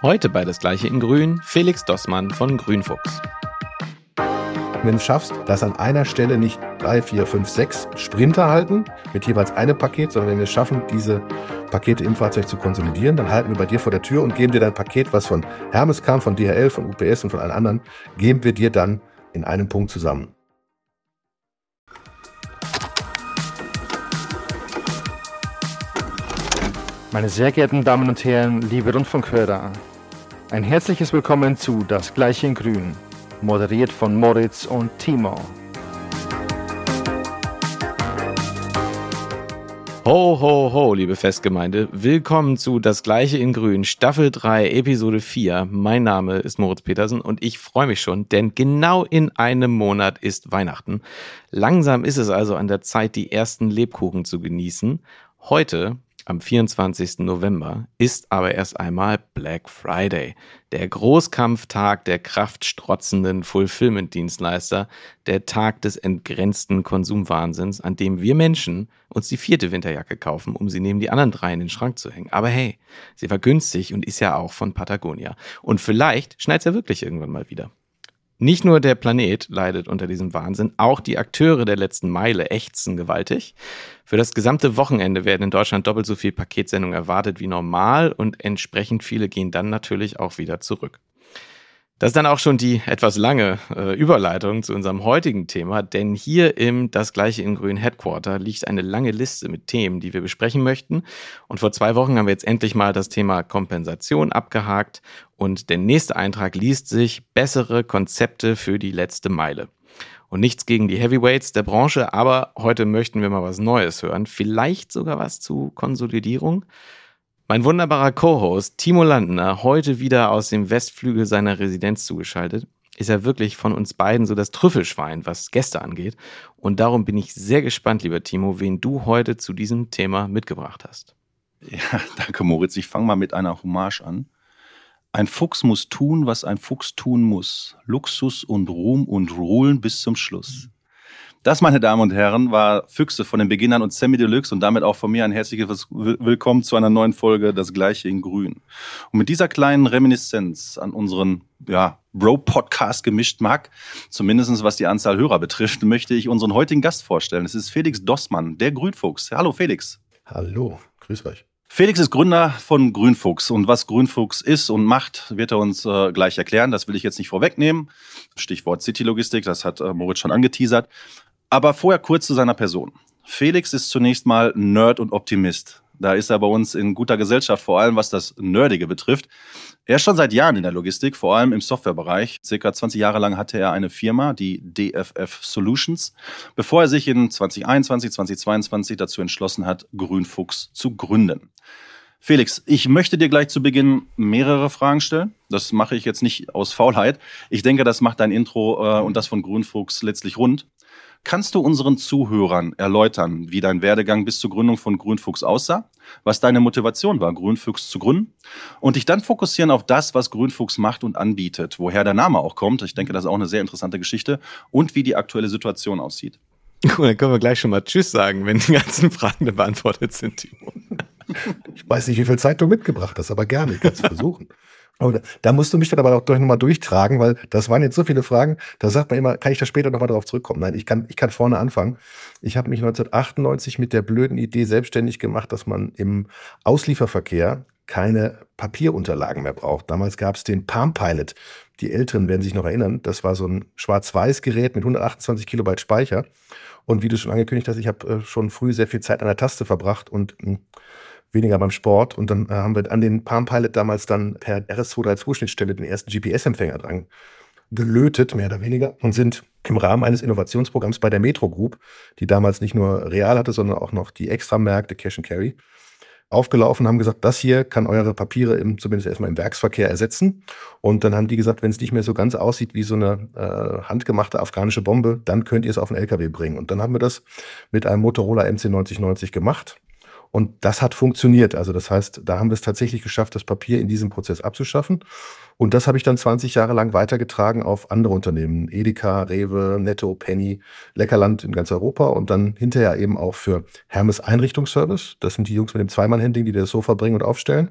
Heute bei Das Gleiche in Grün Felix Dossmann von Grünfuchs. Wenn du es schaffst, dass an einer Stelle nicht drei, vier, fünf, sechs Sprinter halten mit jeweils einem Paket, sondern wenn wir es schaffen, diese Pakete im Fahrzeug zu konsolidieren, dann halten wir bei dir vor der Tür und geben dir dein Paket, was von Hermes kam, von DHL, von UPS und von allen anderen, geben wir dir dann in einem Punkt zusammen. Meine sehr geehrten Damen und Herren, liebe Rundfunkhörer, ein herzliches Willkommen zu Das Gleiche in Grün, moderiert von Moritz und Timo. Ho, ho, ho, liebe Festgemeinde. Willkommen zu Das Gleiche in Grün, Staffel 3, Episode 4. Mein Name ist Moritz Petersen und ich freue mich schon, denn genau in einem Monat ist Weihnachten. Langsam ist es also an der Zeit, die ersten Lebkuchen zu genießen. Heute am 24. November ist aber erst einmal Black Friday, der Großkampftag der kraftstrotzenden Fulfillment-Dienstleister, der Tag des entgrenzten Konsumwahnsinns, an dem wir Menschen uns die vierte Winterjacke kaufen, um sie neben die anderen drei in den Schrank zu hängen. Aber hey, sie war günstig und ist ja auch von Patagonia. Und vielleicht schneit es ja wirklich irgendwann mal wieder. Nicht nur der Planet leidet unter diesem Wahnsinn, auch die Akteure der letzten Meile ächzen gewaltig. Für das gesamte Wochenende werden in Deutschland doppelt so viel Paketsendungen erwartet wie normal und entsprechend viele gehen dann natürlich auch wieder zurück. Das ist dann auch schon die etwas lange äh, Überleitung zu unserem heutigen Thema, denn hier im Das gleiche in Grün Headquarter liegt eine lange Liste mit Themen, die wir besprechen möchten. Und vor zwei Wochen haben wir jetzt endlich mal das Thema Kompensation abgehakt und der nächste Eintrag liest sich bessere Konzepte für die letzte Meile. Und nichts gegen die Heavyweights der Branche, aber heute möchten wir mal was Neues hören. Vielleicht sogar was zu Konsolidierung. Mein wunderbarer Co-Host Timo Landner, heute wieder aus dem Westflügel seiner Residenz zugeschaltet, ist er wirklich von uns beiden so das Trüffelschwein, was Gäste angeht. Und darum bin ich sehr gespannt, lieber Timo, wen du heute zu diesem Thema mitgebracht hast. Ja, danke Moritz. Ich fange mal mit einer Hommage an. Ein Fuchs muss tun, was ein Fuchs tun muss. Luxus und Ruhm und Ruhlen bis zum Schluss. Das, meine Damen und Herren, war Füchse von den Beginnern und Sammy Deluxe und damit auch von mir ein herzliches Willkommen zu einer neuen Folge Das Gleiche in Grün. Und mit dieser kleinen Reminiszenz an unseren ja, Bro-Podcast gemischt mag, zumindest was die Anzahl Hörer betrifft, möchte ich unseren heutigen Gast vorstellen. Es ist Felix Dossmann, der Grünfuchs. Hallo Felix. Hallo, grüß euch. Felix ist Gründer von Grünfuchs und was Grünfuchs ist und macht, wird er uns äh, gleich erklären. Das will ich jetzt nicht vorwegnehmen. Stichwort City-Logistik, das hat äh, Moritz schon angeteasert. Aber vorher kurz zu seiner Person. Felix ist zunächst mal Nerd und Optimist. Da ist er bei uns in guter Gesellschaft, vor allem was das Nerdige betrifft. Er ist schon seit Jahren in der Logistik, vor allem im Softwarebereich. Circa 20 Jahre lang hatte er eine Firma, die DFF Solutions, bevor er sich in 2021, 2022 dazu entschlossen hat, Grünfuchs zu gründen. Felix, ich möchte dir gleich zu Beginn mehrere Fragen stellen. Das mache ich jetzt nicht aus Faulheit. Ich denke, das macht dein Intro äh, und das von Grünfuchs letztlich rund. Kannst du unseren Zuhörern erläutern, wie dein Werdegang bis zur Gründung von Grünfuchs aussah, was deine Motivation war, Grünfuchs zu gründen und dich dann fokussieren auf das, was Grünfuchs macht und anbietet, woher der Name auch kommt, ich denke, das ist auch eine sehr interessante Geschichte und wie die aktuelle Situation aussieht. Cool, dann können wir gleich schon mal Tschüss sagen, wenn die ganzen Fragen beantwortet sind, Timo. Ich weiß nicht, wie viel Zeit du mitgebracht hast, aber gerne, ich kann es versuchen. Aber da musst du mich dann aber auch durch, nochmal durchtragen, weil das waren jetzt so viele Fragen. Da sagt man immer, kann ich da später nochmal drauf zurückkommen? Nein, ich kann, ich kann vorne anfangen. Ich habe mich 1998 mit der blöden Idee selbstständig gemacht, dass man im Auslieferverkehr keine Papierunterlagen mehr braucht. Damals gab es den Palm Pilot. Die Älteren werden sich noch erinnern. Das war so ein Schwarz-Weiß-Gerät mit 128 Kilobyte Speicher. Und wie du schon angekündigt hast, ich habe äh, schon früh sehr viel Zeit an der Taste verbracht und hm, weniger beim Sport. Und dann äh, haben wir an den Palm Pilot damals dann per RS232-Schnittstelle den ersten GPS-Empfänger dran gelötet, mehr oder weniger, und sind im Rahmen eines Innovationsprogramms bei der Metro Group, die damals nicht nur Real hatte, sondern auch noch die Extramärkte Cash and Carry, aufgelaufen, haben gesagt, das hier kann eure Papiere im, zumindest erstmal im Werksverkehr ersetzen. Und dann haben die gesagt, wenn es nicht mehr so ganz aussieht wie so eine äh, handgemachte afghanische Bombe, dann könnt ihr es auf den LKW bringen. Und dann haben wir das mit einem Motorola MC9090 gemacht und das hat funktioniert. Also das heißt, da haben wir es tatsächlich geschafft, das Papier in diesem Prozess abzuschaffen. Und das habe ich dann 20 Jahre lang weitergetragen auf andere Unternehmen. Edeka, Rewe, Netto, Penny, Leckerland in ganz Europa und dann hinterher eben auch für Hermes Einrichtungsservice. Das sind die Jungs mit dem Zweimann-Handling, die das Sofa bringen und aufstellen.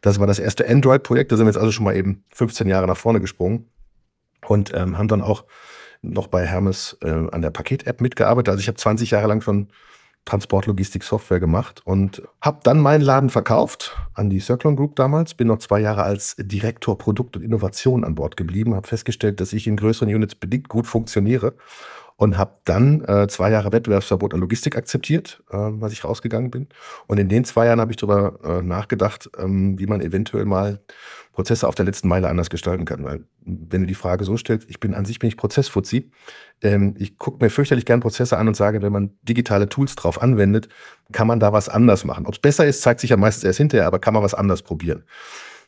Das war das erste Android-Projekt. Da sind wir jetzt also schon mal eben 15 Jahre nach vorne gesprungen und ähm, haben dann auch noch bei Hermes äh, an der Paket-App mitgearbeitet. Also ich habe 20 Jahre lang schon Transportlogistik-Software gemacht und habe dann meinen Laden verkauft an die Circlon Group damals. Bin noch zwei Jahre als Direktor Produkt und Innovation an Bord geblieben, habe festgestellt, dass ich in größeren Units bedingt gut funktioniere und habe dann äh, zwei Jahre Wettbewerbsverbot an Logistik akzeptiert, äh, was ich rausgegangen bin. Und in den zwei Jahren habe ich darüber äh, nachgedacht, ähm, wie man eventuell mal Prozesse auf der letzten Meile anders gestalten kann. Weil wenn du die Frage so stellst, ich bin an sich bin ich Prozessfuzzi. Ähm, ich gucke mir fürchterlich gern Prozesse an und sage, wenn man digitale Tools drauf anwendet, kann man da was anders machen. Ob es besser ist, zeigt sich ja meistens erst hinterher, aber kann man was anders probieren.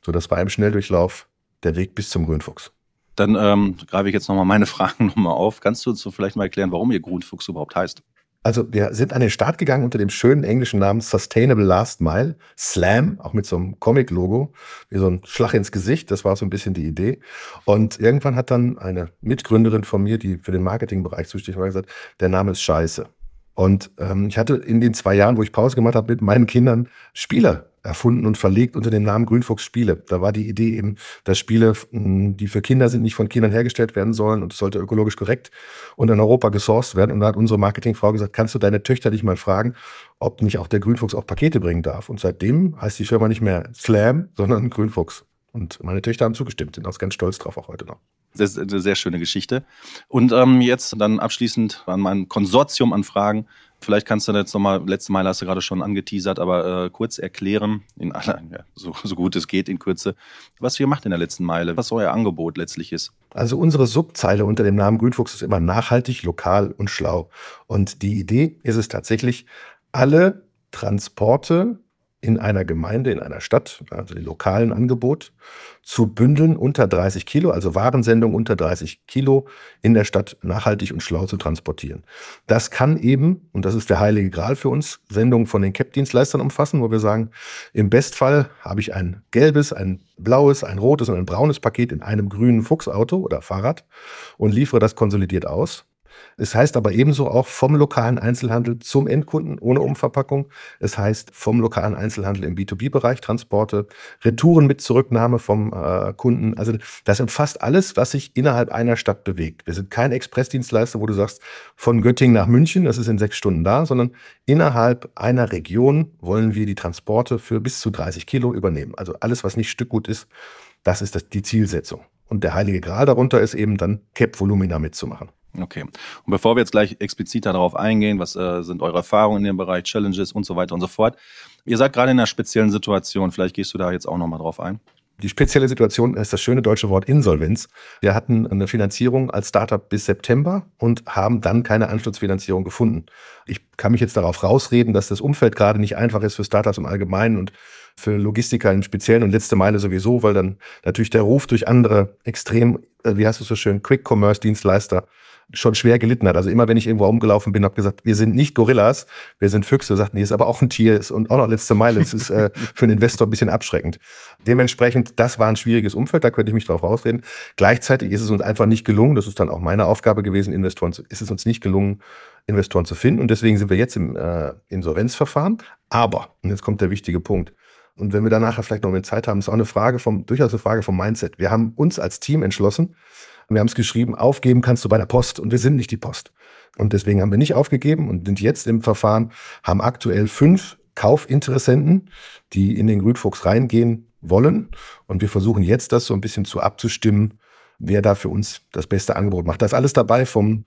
So, das war im Schnelldurchlauf der Weg bis zum Grünfuchs. Dann ähm, greife ich jetzt nochmal meine Fragen nochmal auf. Kannst du uns so vielleicht mal erklären, warum ihr Grünfuchs überhaupt heißt? Also wir sind an den Start gegangen unter dem schönen englischen Namen Sustainable Last Mile, Slam, auch mit so einem Comic-Logo, wie so ein Schlag ins Gesicht. Das war so ein bisschen die Idee. Und irgendwann hat dann eine Mitgründerin von mir, die für den Marketingbereich zuständig war, gesagt, der Name ist scheiße. Und ähm, ich hatte in den zwei Jahren, wo ich Pause gemacht habe, mit meinen Kindern Spieler erfunden und verlegt unter dem Namen Grünfuchs Spiele. Da war die Idee eben, dass Spiele, die für Kinder sind, nicht von Kindern hergestellt werden sollen und es sollte ökologisch korrekt und in Europa gesourced werden. Und da hat unsere Marketingfrau gesagt, kannst du deine Töchter nicht mal fragen, ob nicht auch der Grünfuchs auch Pakete bringen darf. Und seitdem heißt die Firma nicht mehr Slam, sondern Grünfuchs. Und meine Töchter haben zugestimmt, sind auch ganz stolz drauf, auch heute noch. Das ist eine sehr schöne Geschichte. Und ähm, jetzt dann abschließend an mein Konsortium an Fragen. Vielleicht kannst du jetzt nochmal, letzte Mal hast du gerade schon angeteasert, aber äh, kurz erklären, in aller, ja, so, so gut es geht in Kürze, was ihr macht in der letzten Meile, was euer Angebot letztlich ist. Also unsere Subzeile unter dem Namen Grünfuchs ist immer nachhaltig, lokal und schlau. Und die Idee ist es tatsächlich, alle Transporte in einer Gemeinde, in einer Stadt, also die lokalen Angebot, zu bündeln unter 30 Kilo, also Warensendung unter 30 Kilo in der Stadt nachhaltig und schlau zu transportieren. Das kann eben, und das ist der heilige Gral für uns, Sendungen von den CAP-Dienstleistern umfassen, wo wir sagen, im Bestfall habe ich ein gelbes, ein blaues, ein rotes und ein braunes Paket in einem grünen Fuchsauto oder Fahrrad und liefere das konsolidiert aus. Es heißt aber ebenso auch vom lokalen Einzelhandel zum Endkunden ohne Umverpackung. Es heißt vom lokalen Einzelhandel im B2B-Bereich Transporte, Retouren mit Zurücknahme vom äh, Kunden. Also das umfasst alles, was sich innerhalb einer Stadt bewegt. Wir sind kein Expressdienstleister, wo du sagst, von Göttingen nach München, das ist in sechs Stunden da, sondern innerhalb einer Region wollen wir die Transporte für bis zu 30 Kilo übernehmen. Also alles, was nicht Stückgut ist, das ist das, die Zielsetzung. Und der heilige Gral darunter ist eben dann Cap-Volumina mitzumachen. Okay. Und bevor wir jetzt gleich expliziter darauf eingehen, was äh, sind eure Erfahrungen in dem Bereich, Challenges und so weiter und so fort. Ihr seid gerade in einer speziellen Situation. Vielleicht gehst du da jetzt auch nochmal drauf ein. Die spezielle Situation ist das schöne deutsche Wort Insolvenz. Wir hatten eine Finanzierung als Startup bis September und haben dann keine Anschlussfinanzierung gefunden. Ich kann mich jetzt darauf rausreden, dass das Umfeld gerade nicht einfach ist für Startups im Allgemeinen und für Logistiker im Speziellen und letzte Meile sowieso, weil dann natürlich der Ruf durch andere extrem, wie heißt es so schön, Quick-Commerce-Dienstleister schon schwer gelitten hat. Also immer, wenn ich irgendwo rumgelaufen bin, habe gesagt, wir sind nicht Gorillas, wir sind Füchse. Sagt, nee, ist aber auch ein Tier ist und auch noch letzte Meile. Das ist äh, für einen Investor ein bisschen abschreckend. Dementsprechend, das war ein schwieriges Umfeld, da könnte ich mich drauf rausreden. Gleichzeitig ist es uns einfach nicht gelungen, das ist dann auch meine Aufgabe gewesen, Investoren zu, ist es uns nicht gelungen, Investoren zu finden. Und deswegen sind wir jetzt im äh, Insolvenzverfahren. Aber, und jetzt kommt der wichtige Punkt, und wenn wir da nachher vielleicht noch mehr Zeit haben, ist auch eine Frage vom, durchaus eine Frage vom Mindset. Wir haben uns als Team entschlossen, wir haben es geschrieben, aufgeben kannst du bei der Post und wir sind nicht die Post. Und deswegen haben wir nicht aufgegeben und sind jetzt im Verfahren, haben aktuell fünf Kaufinteressenten, die in den Grünfuchs reingehen wollen. Und wir versuchen jetzt das so ein bisschen zu abzustimmen, wer da für uns das beste Angebot macht. Da ist alles dabei vom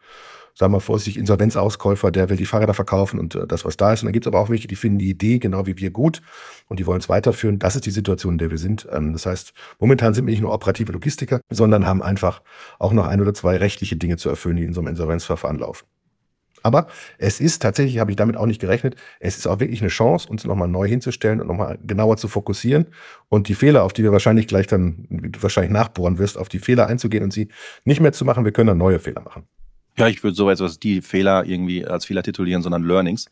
sagen wir vorsichtig, Insolvenzauskäufer, der will die Fahrräder verkaufen und äh, das, was da ist. Und dann gibt es aber auch welche, die finden die Idee genau wie wir gut und die wollen es weiterführen. Das ist die Situation, in der wir sind. Ähm, das heißt, momentan sind wir nicht nur operative Logistiker, sondern haben einfach auch noch ein oder zwei rechtliche Dinge zu erfüllen, die in so einem Insolvenzverfahren laufen. Aber es ist tatsächlich, habe ich damit auch nicht gerechnet, es ist auch wirklich eine Chance, uns nochmal neu hinzustellen und nochmal genauer zu fokussieren und die Fehler, auf die wir wahrscheinlich gleich dann, wahrscheinlich nachbohren wirst, auf die Fehler einzugehen und sie nicht mehr zu machen. Wir können dann neue Fehler machen. Ja, ich würde so etwas die Fehler irgendwie als Fehler titulieren, sondern Learnings.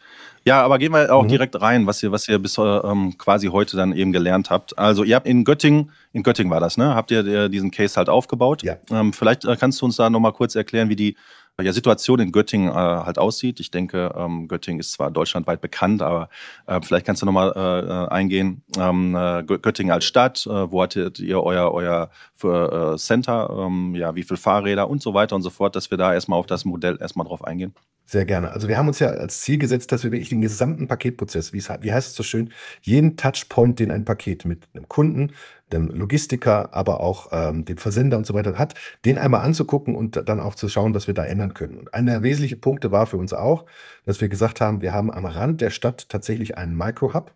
Ja, aber gehen wir auch mhm. direkt rein, was ihr, was ihr bis ähm, quasi heute dann eben gelernt habt. Also ihr habt in Göttingen, in Göttingen war das, ne? Habt ihr diesen Case halt aufgebaut? Ja. Ähm, vielleicht äh, kannst du uns da nochmal kurz erklären, wie die ja, Situation in Göttingen äh, halt aussieht. Ich denke, ähm, Göttingen ist zwar deutschlandweit bekannt, aber äh, vielleicht kannst du nochmal äh, eingehen. Ähm, äh, Göttingen als Stadt, äh, wo hattet ihr euer, euer für, äh, Center, ähm, ja, wie viele Fahrräder und so weiter und so fort, dass wir da erstmal auf das Modell erstmal drauf eingehen? Sehr gerne. Also wir haben uns ja als Ziel gesetzt, dass wir wirklich den gesamten Paketprozess, wie, es, wie heißt es so schön, jeden Touchpoint, den ein Paket mit einem Kunden, dem Logistiker, aber auch ähm, dem Versender und so weiter hat, den einmal anzugucken und dann auch zu schauen, was wir da ändern können. Und einer der wesentlichen Punkte war für uns auch, dass wir gesagt haben, wir haben am Rand der Stadt tatsächlich einen Micro-Hub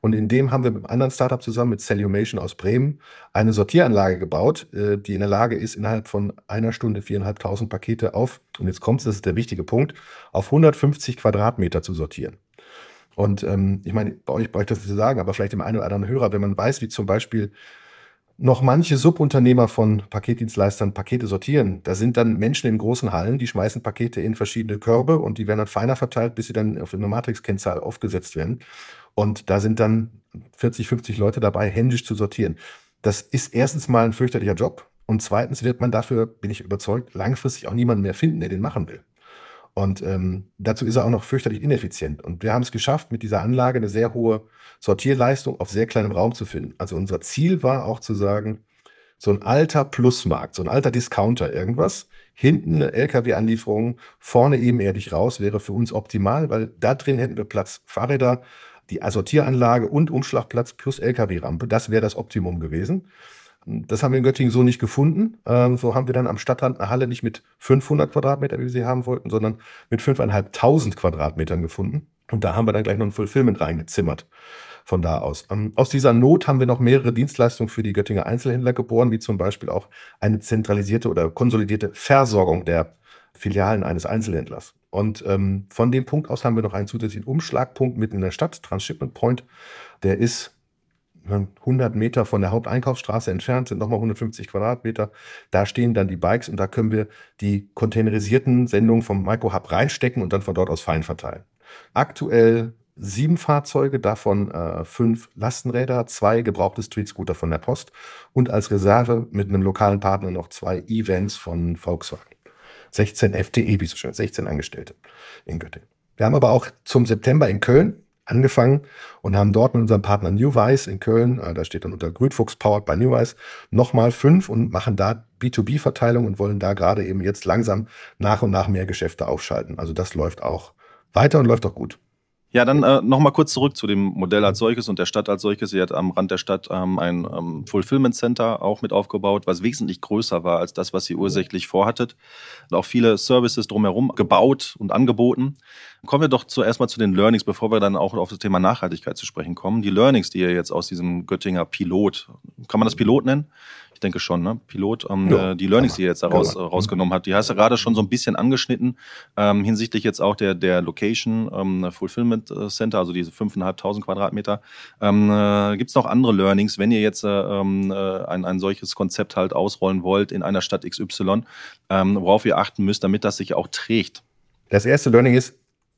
und in dem haben wir mit einem anderen Startup zusammen, mit Cellumation aus Bremen, eine Sortieranlage gebaut, äh, die in der Lage ist, innerhalb von einer Stunde viereinhalbtausend Pakete auf, und jetzt kommt es, das ist der wichtige Punkt, auf 150 Quadratmeter zu sortieren. Und ähm, ich meine, bei euch brauche ich das nicht zu sagen, aber vielleicht dem einen oder anderen Hörer, wenn man weiß, wie zum Beispiel noch manche Subunternehmer von Paketdienstleistern Pakete sortieren. Da sind dann Menschen in großen Hallen, die schmeißen Pakete in verschiedene Körbe und die werden dann feiner verteilt, bis sie dann auf eine Matrix-Kennzahl aufgesetzt werden. Und da sind dann 40, 50 Leute dabei, händisch zu sortieren. Das ist erstens mal ein fürchterlicher Job und zweitens wird man dafür, bin ich überzeugt, langfristig auch niemanden mehr finden, der den machen will. Und ähm, dazu ist er auch noch fürchterlich ineffizient. Und wir haben es geschafft, mit dieser Anlage eine sehr hohe Sortierleistung auf sehr kleinem Raum zu finden. Also unser Ziel war auch zu sagen, so ein alter Plusmarkt, so ein alter Discounter, irgendwas, hinten eine LKW-Anlieferung, vorne ebenerdig raus, wäre für uns optimal, weil da drin hätten wir Platz Fahrräder, die Sortieranlage und Umschlagplatz plus LKW-Rampe. Das wäre das Optimum gewesen. Das haben wir in Göttingen so nicht gefunden. Ähm, so haben wir dann am Stadtrand eine Halle nicht mit 500 Quadratmetern, wie wir sie haben wollten, sondern mit 5.500 Quadratmetern gefunden. Und da haben wir dann gleich noch ein Fulfillment reingezimmert. Von da aus. Ähm, aus dieser Not haben wir noch mehrere Dienstleistungen für die Göttinger Einzelhändler geboren, wie zum Beispiel auch eine zentralisierte oder konsolidierte Versorgung der Filialen eines Einzelhändlers. Und ähm, von dem Punkt aus haben wir noch einen zusätzlichen Umschlagpunkt mitten in der Stadt, Transshipment Point. Der ist 100 Meter von der Haupteinkaufsstraße entfernt, sind nochmal 150 Quadratmeter. Da stehen dann die Bikes und da können wir die containerisierten Sendungen vom Micro Hub reinstecken und dann von dort aus fein verteilen. Aktuell sieben Fahrzeuge, davon äh, fünf Lastenräder, zwei gebrauchte Streetscooter von der Post und als Reserve mit einem lokalen Partner noch zwei E-Vans von Volkswagen. 16 FTE, wie so schön, 16 Angestellte in Göttingen. Wir haben aber auch zum September in Köln angefangen und haben dort mit unserem Partner Newwise in Köln, äh, da steht dann unter Grünfuchs Powered by Newwise, nochmal fünf und machen da B2B-Verteilung und wollen da gerade eben jetzt langsam nach und nach mehr Geschäfte aufschalten. Also das läuft auch weiter und läuft auch gut. Ja, dann äh, nochmal kurz zurück zu dem Modell als solches und der Stadt als solches. Sie hat am Rand der Stadt ähm, ein ähm, Fulfillment Center auch mit aufgebaut, was wesentlich größer war als das, was sie ursächlich vorhattet. Und auch viele Services drumherum gebaut und angeboten. Kommen wir doch zuerst mal zu den Learnings, bevor wir dann auch auf das Thema Nachhaltigkeit zu sprechen kommen. Die Learnings, die ihr jetzt aus diesem Göttinger Pilot, kann man das Pilot nennen? Ich denke schon, ne? Pilot. Ähm, ja, äh, die Learnings, die ihr jetzt daraus ja, äh, rausgenommen habt, die hast du gerade schon so ein bisschen angeschnitten, ähm, hinsichtlich jetzt auch der, der Location ähm, Fulfillment äh, Center, also diese 5.500 Quadratmeter. Ähm, äh, Gibt es noch andere Learnings, wenn ihr jetzt äh, ähm, äh, ein, ein solches Konzept halt ausrollen wollt in einer Stadt XY, ähm, worauf ihr achten müsst, damit das sich auch trägt? Das erste Learning ist,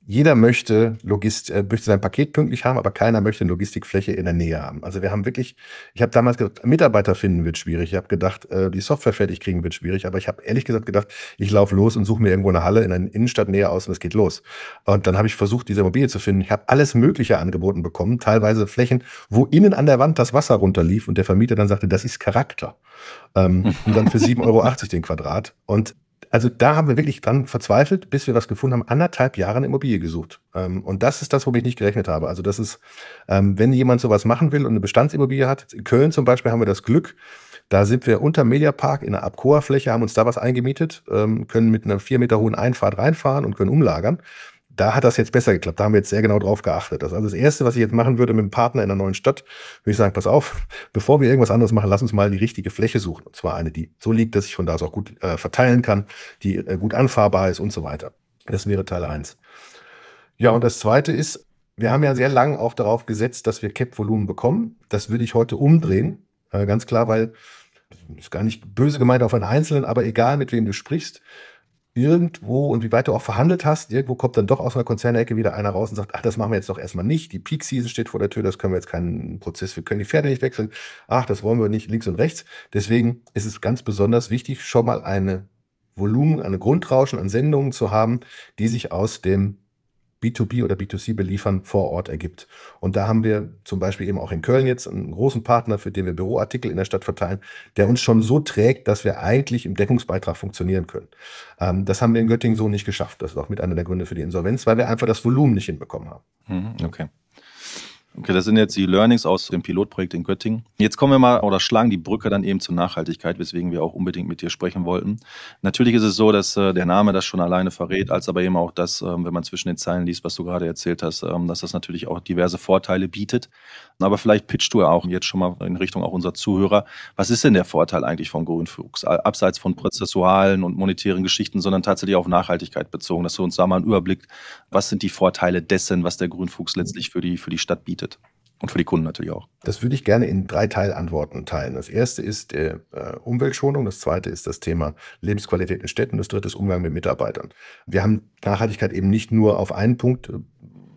jeder möchte, Logist äh, möchte sein Paket pünktlich haben, aber keiner möchte eine Logistikfläche in der Nähe haben. Also wir haben wirklich, ich habe damals gedacht, Mitarbeiter finden wird schwierig. Ich habe gedacht, äh, die Software fertig kriegen wird schwierig, aber ich habe ehrlich gesagt gedacht, ich laufe los und suche mir irgendwo eine Halle in einer Innenstadt näher aus und es geht los. Und dann habe ich versucht, diese Immobilie zu finden. Ich habe alles Mögliche angeboten bekommen, teilweise Flächen, wo innen an der Wand das Wasser runterlief und der Vermieter dann sagte, das ist Charakter. Ähm, und dann für 7,80 Euro den Quadrat. Und also da haben wir wirklich dran verzweifelt, bis wir was gefunden haben, anderthalb Jahre eine Immobilie gesucht. Ähm, und das ist das, womit ich nicht gerechnet habe. Also das ist, ähm, wenn jemand sowas machen will und eine Bestandsimmobilie hat, in Köln zum Beispiel haben wir das Glück, da sind wir unter Mediapark in einer Abkoa-Fläche, haben uns da was eingemietet, ähm, können mit einer vier Meter hohen Einfahrt reinfahren und können umlagern da hat das jetzt besser geklappt. Da haben wir jetzt sehr genau drauf geachtet. Das ist also das Erste, was ich jetzt machen würde mit einem Partner in einer neuen Stadt, würde ich sagen, pass auf, bevor wir irgendwas anderes machen, lass uns mal die richtige Fläche suchen. Und zwar eine, die so liegt, dass ich von da aus auch gut äh, verteilen kann, die äh, gut anfahrbar ist und so weiter. Das wäre Teil eins. Ja, und das Zweite ist, wir haben ja sehr lang auch darauf gesetzt, dass wir Cap-Volumen bekommen. Das würde ich heute umdrehen. Äh, ganz klar, weil ist gar nicht böse gemeint auf einen Einzelnen, aber egal mit wem du sprichst, irgendwo und wie weit du auch verhandelt hast, irgendwo kommt dann doch aus einer Konzernecke wieder einer raus und sagt, ach, das machen wir jetzt doch erstmal nicht. Die Peak Season steht vor der Tür, das können wir jetzt keinen Prozess, wir können die Pferde nicht wechseln. Ach, das wollen wir nicht links und rechts. Deswegen ist es ganz besonders wichtig, schon mal eine Volumen, eine Grundrauschen an Sendungen zu haben, die sich aus dem B2B oder B2C beliefern vor Ort ergibt. Und da haben wir zum Beispiel eben auch in Köln jetzt einen großen Partner, für den wir Büroartikel in der Stadt verteilen, der uns schon so trägt, dass wir eigentlich im Deckungsbeitrag funktionieren können. Ähm, das haben wir in Göttingen so nicht geschafft. Das ist auch mit einer der Gründe für die Insolvenz, weil wir einfach das Volumen nicht hinbekommen haben. Mhm, okay. Okay, das sind jetzt die Learnings aus dem Pilotprojekt in Göttingen. Jetzt kommen wir mal oder schlagen die Brücke dann eben zur Nachhaltigkeit, weswegen wir auch unbedingt mit dir sprechen wollten. Natürlich ist es so, dass äh, der Name das schon alleine verrät, als aber eben auch das, ähm, wenn man zwischen den Zeilen liest, was du gerade erzählt hast, ähm, dass das natürlich auch diverse Vorteile bietet. Aber vielleicht pitchst du ja auch jetzt schon mal in Richtung auch unserer Zuhörer. Was ist denn der Vorteil eigentlich von Grünfuchs? Abseits von prozessualen und monetären Geschichten, sondern tatsächlich auf Nachhaltigkeit bezogen, dass du uns da mal einen Überblick, was sind die Vorteile dessen, was der Grünfuchs letztlich für die, für die Stadt bietet? Und für die Kunden natürlich auch. Das würde ich gerne in drei Teilantworten teilen. Das erste ist äh, Umweltschonung, das zweite ist das Thema Lebensqualität in Städten, das dritte ist Umgang mit Mitarbeitern. Wir haben Nachhaltigkeit eben nicht nur auf einen Punkt äh,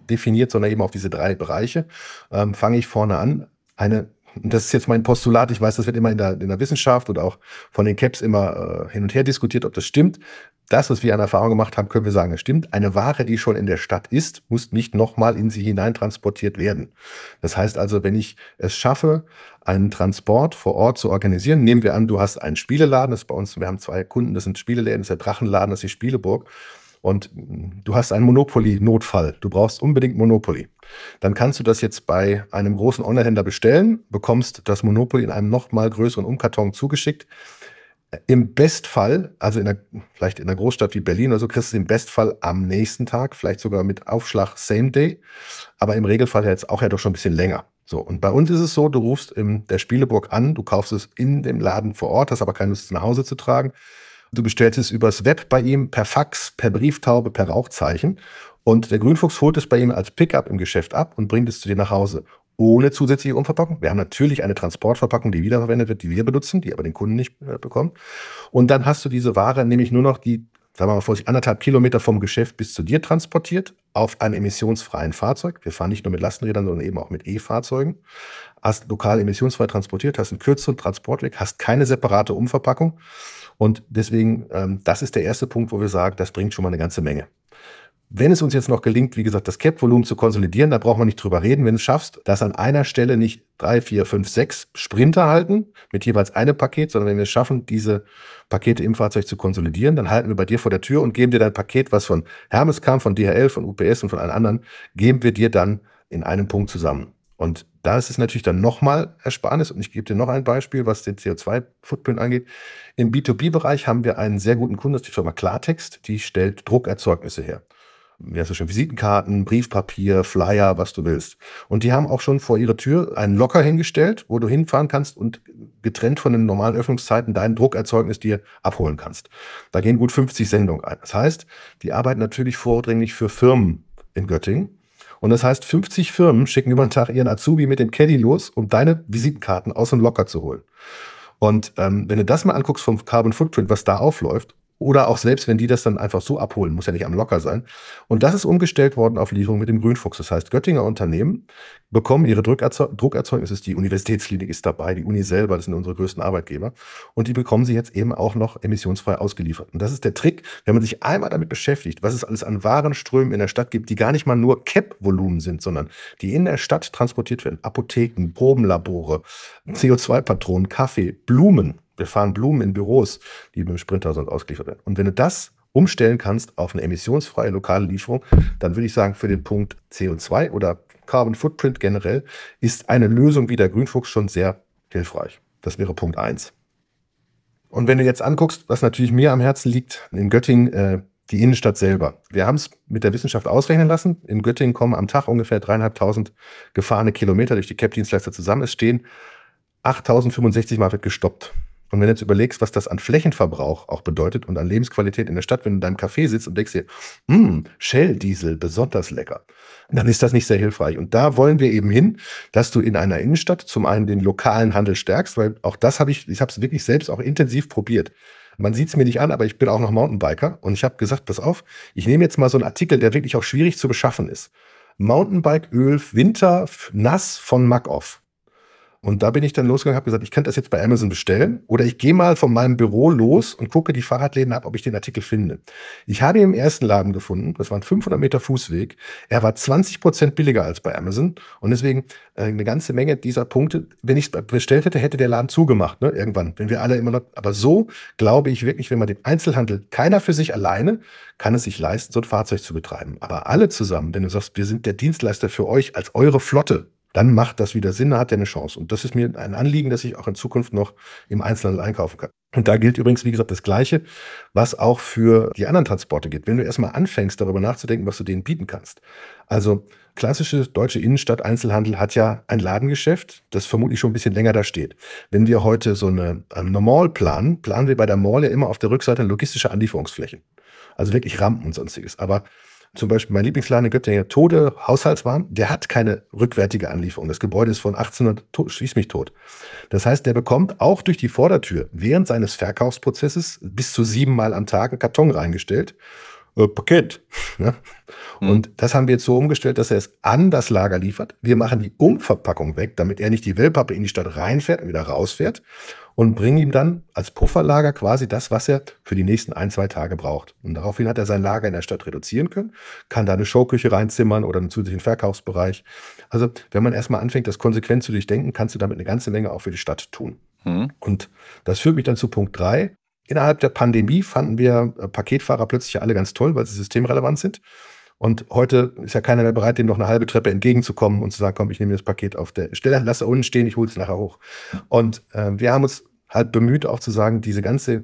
definiert, sondern eben auf diese drei Bereiche. Ähm, fange ich vorne an. Eine das ist jetzt mein Postulat, ich weiß, das wird immer in der, in der Wissenschaft und auch von den Caps immer äh, hin und her diskutiert, ob das stimmt das, was wir an Erfahrung gemacht haben, können wir sagen, es stimmt. Eine Ware, die schon in der Stadt ist, muss nicht nochmal in sie hineintransportiert werden. Das heißt also, wenn ich es schaffe, einen Transport vor Ort zu organisieren, nehmen wir an, du hast einen Spieleladen, das ist bei uns, wir haben zwei Kunden, das sind Spieleläden, das ist der Drachenladen, das ist die Spieleburg. Und du hast einen Monopoly-Notfall. Du brauchst unbedingt Monopoly. Dann kannst du das jetzt bei einem großen Online-Händler bestellen, bekommst das Monopoly in einem noch mal größeren Umkarton zugeschickt im Bestfall, also in der, vielleicht in einer Großstadt wie Berlin oder so, kriegst du es im Bestfall am nächsten Tag, vielleicht sogar mit Aufschlag Same Day, aber im Regelfall jetzt auch ja doch schon ein bisschen länger. So, und bei uns ist es so, du rufst in der Spieleburg an, du kaufst es in dem Laden vor Ort, hast aber keine Lust, es nach Hause zu tragen. Du bestellst es übers Web bei ihm, per Fax, per Brieftaube, per Rauchzeichen. Und der Grünfuchs holt es bei ihm als Pickup im Geschäft ab und bringt es zu dir nach Hause ohne zusätzliche Umverpackung. Wir haben natürlich eine Transportverpackung, die wiederverwendet wird, die wir benutzen, die aber den Kunden nicht äh, bekommt. Und dann hast du diese Ware nämlich nur noch die, sagen wir mal vorsichtig, anderthalb Kilometer vom Geschäft bis zu dir transportiert auf einem emissionsfreien Fahrzeug. Wir fahren nicht nur mit Lastenrädern, sondern eben auch mit E-Fahrzeugen. Hast lokal emissionsfrei transportiert, hast einen kürzeren Transportweg, hast keine separate Umverpackung. Und deswegen, ähm, das ist der erste Punkt, wo wir sagen, das bringt schon mal eine ganze Menge. Wenn es uns jetzt noch gelingt, wie gesagt, das Cap-Volumen zu konsolidieren, da braucht man nicht drüber reden. Wenn du es schaffst, dass an einer Stelle nicht drei, vier, fünf, sechs Sprinter halten mit jeweils einem Paket, sondern wenn wir es schaffen, diese Pakete im Fahrzeug zu konsolidieren, dann halten wir bei dir vor der Tür und geben dir dein Paket, was von Hermes kam, von DHL, von UPS und von allen anderen, geben wir dir dann in einem Punkt zusammen. Und da ist es natürlich dann nochmal Ersparnis. Und ich gebe dir noch ein Beispiel, was den CO2-Footprint angeht. Im B2B-Bereich haben wir einen sehr guten Kunden, das ist die Firma Klartext, die stellt Druckerzeugnisse her heißt das schon, Visitenkarten, Briefpapier, Flyer, was du willst. Und die haben auch schon vor ihrer Tür einen Locker hingestellt, wo du hinfahren kannst und getrennt von den normalen Öffnungszeiten dein Druckerzeugnis dir abholen kannst. Da gehen gut 50 Sendungen ein. Das heißt, die arbeiten natürlich vordringlich für Firmen in Göttingen. Und das heißt, 50 Firmen schicken über den Tag ihren Azubi mit dem Caddy los, um deine Visitenkarten aus dem Locker zu holen. Und ähm, wenn du das mal anguckst vom Carbon Footprint, was da aufläuft, oder auch selbst, wenn die das dann einfach so abholen, muss ja nicht am Locker sein. Und das ist umgestellt worden auf Lieferung mit dem Grünfuchs. Das heißt, Göttinger Unternehmen bekommen ihre Druckerzeug Druckerzeugnisse, die Universitätsklinik ist dabei, die Uni selber, das sind unsere größten Arbeitgeber. Und die bekommen sie jetzt eben auch noch emissionsfrei ausgeliefert. Und das ist der Trick, wenn man sich einmal damit beschäftigt, was es alles an Warenströmen in der Stadt gibt, die gar nicht mal nur Cap-Volumen sind, sondern die in der Stadt transportiert werden. Apotheken, Probenlabore, CO2-Patronen, Kaffee, Blumen, wir fahren Blumen in Büros, die mit dem Sprinter sonst ausgeliefert werden. Und wenn du das umstellen kannst auf eine emissionsfreie lokale Lieferung, dann würde ich sagen, für den Punkt CO2 oder Carbon Footprint generell ist eine Lösung wie der Grünfuchs schon sehr hilfreich. Das wäre Punkt 1. Und wenn du jetzt anguckst, was natürlich mir am Herzen liegt, in Göttingen, äh, die Innenstadt selber. Wir haben es mit der Wissenschaft ausrechnen lassen. In Göttingen kommen am Tag ungefähr dreieinhalbtausend gefahrene Kilometer durch die CAP-Dienstleister zusammen. Es stehen 8065 Mal wird gestoppt. Und wenn du jetzt überlegst, was das an Flächenverbrauch auch bedeutet und an Lebensqualität in der Stadt, wenn du in deinem Café sitzt und denkst dir, hm, Shell-Diesel, besonders lecker, dann ist das nicht sehr hilfreich. Und da wollen wir eben hin, dass du in einer Innenstadt zum einen den lokalen Handel stärkst, weil auch das habe ich, ich habe es wirklich selbst auch intensiv probiert. Man sieht es mir nicht an, aber ich bin auch noch Mountainbiker und ich habe gesagt, pass auf, ich nehme jetzt mal so einen Artikel, der wirklich auch schwierig zu beschaffen ist. Mountainbike-Öl Winter nass von Mac Off. Und da bin ich dann losgegangen, habe gesagt, ich könnte das jetzt bei Amazon bestellen oder ich gehe mal von meinem Büro los und gucke die Fahrradläden ab, ob ich den Artikel finde. Ich habe ihn im ersten Laden gefunden, das war ein 500 Meter Fußweg. Er war 20 Prozent billiger als bei Amazon und deswegen äh, eine ganze Menge dieser Punkte, wenn ich es bestellt hätte, hätte der Laden zugemacht, ne, irgendwann, wenn wir alle immer noch, aber so glaube ich wirklich, wenn man den Einzelhandel, keiner für sich alleine, kann es sich leisten, so ein Fahrzeug zu betreiben. Aber alle zusammen, wenn du sagst, wir sind der Dienstleister für euch als eure Flotte, dann macht das wieder Sinn, dann hat er eine Chance. Und das ist mir ein Anliegen, dass ich auch in Zukunft noch im Einzelhandel einkaufen kann. Und da gilt übrigens, wie gesagt, das Gleiche, was auch für die anderen Transporte gilt. Wenn du erstmal anfängst, darüber nachzudenken, was du denen bieten kannst. Also klassische deutsche Innenstadt Einzelhandel hat ja ein Ladengeschäft, das vermutlich schon ein bisschen länger da steht. Wenn wir heute so eine, eine Mall planen, planen wir bei der Mall ja immer auf der Rückseite logistische Anlieferungsflächen. Also wirklich Rampen und sonstiges. Aber zum Beispiel mein Lieblingsladen in Göttingen, Tode Haushaltswaren, der hat keine rückwärtige Anlieferung. Das Gebäude ist von 1800, schließ mich tot. Das heißt, der bekommt auch durch die Vordertür während seines Verkaufsprozesses bis zu siebenmal am Tag einen Karton reingestellt. Äh, Paket. Ja? Mhm. Und das haben wir jetzt so umgestellt, dass er es an das Lager liefert. Wir machen die Umverpackung weg, damit er nicht die Wellpappe in die Stadt reinfährt und wieder rausfährt und bringen ihm dann als Pufferlager quasi das, was er für die nächsten ein, zwei Tage braucht. Und daraufhin hat er sein Lager in der Stadt reduzieren können, kann da eine Showküche reinzimmern oder einen zusätzlichen Verkaufsbereich. Also wenn man erstmal anfängt, das konsequent zu durchdenken, kannst du damit eine ganze Menge auch für die Stadt tun. Mhm. Und das führt mich dann zu Punkt drei. Innerhalb der Pandemie fanden wir äh, Paketfahrer plötzlich alle ganz toll, weil sie systemrelevant sind. Und heute ist ja keiner mehr bereit, dem noch eine halbe Treppe entgegenzukommen und zu sagen, komm, ich nehme das Paket auf der Stelle, lasse unten stehen, ich hole es nachher hoch. Und äh, wir haben uns halt bemüht, auch zu sagen, diese ganze,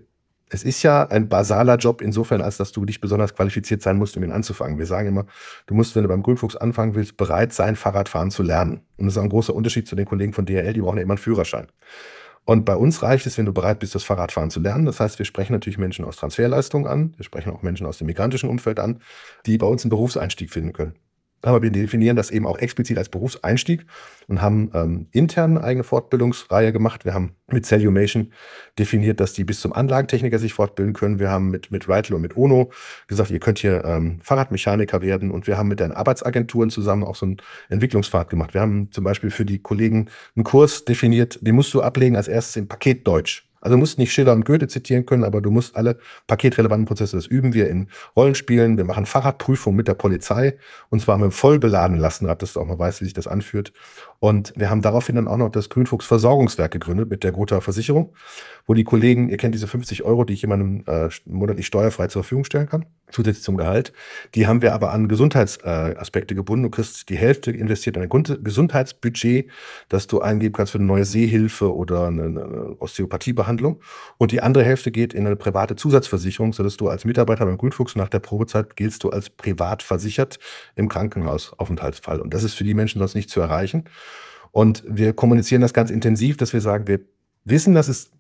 es ist ja ein basaler Job insofern, als dass du nicht besonders qualifiziert sein musst, um ihn anzufangen. Wir sagen immer, du musst, wenn du beim Grünfuchs anfangen willst, bereit sein, Fahrradfahren zu lernen. Und das ist auch ein großer Unterschied zu den Kollegen von DRL, die brauchen ja immer einen Führerschein. Und bei uns reicht es, wenn du bereit bist, das Fahrradfahren zu lernen. Das heißt, wir sprechen natürlich Menschen aus Transferleistungen an, wir sprechen auch Menschen aus dem migrantischen Umfeld an, die bei uns einen Berufseinstieg finden können. Aber wir definieren das eben auch explizit als Berufseinstieg und haben ähm, intern eine eigene Fortbildungsreihe gemacht. Wir haben mit Cellumation definiert, dass die bis zum Anlagentechniker sich fortbilden können. Wir haben mit, mit Reitel und mit ONO gesagt, ihr könnt hier ähm, Fahrradmechaniker werden. Und wir haben mit den Arbeitsagenturen zusammen auch so einen Entwicklungspfad gemacht. Wir haben zum Beispiel für die Kollegen einen Kurs definiert, den musst du ablegen als erstes im Paket Deutsch. Also du musst nicht Schiller und Goethe zitieren können, aber du musst alle paketrelevanten Prozesse, das üben wir in Rollenspielen. Wir machen Fahrradprüfung mit der Polizei und zwar mit einem voll beladenen Lastenrad, dass du auch mal weißt, wie sich das anführt. Und wir haben daraufhin dann auch noch das Grünfuchs Versorgungswerk gegründet mit der Gotha Versicherung, wo die Kollegen, ihr kennt diese 50 Euro, die ich jemandem äh, monatlich steuerfrei zur Verfügung stellen kann, zusätzlich zum Gehalt. Die haben wir aber an Gesundheitsaspekte äh, gebunden. Du kriegst die Hälfte investiert in ein Gesundheitsbudget, das du eingeben kannst für eine neue Sehhilfe oder eine, eine Osteopathiebehandlung. Und die andere Hälfte geht in eine private Zusatzversicherung, sodass du als Mitarbeiter beim Grünfuchs nach der Probezeit giltst du als privat versichert im Krankenhausaufenthaltsfall. Und das ist für die Menschen sonst nicht zu erreichen. Und wir kommunizieren das ganz intensiv, dass wir sagen, wir wissen, dass es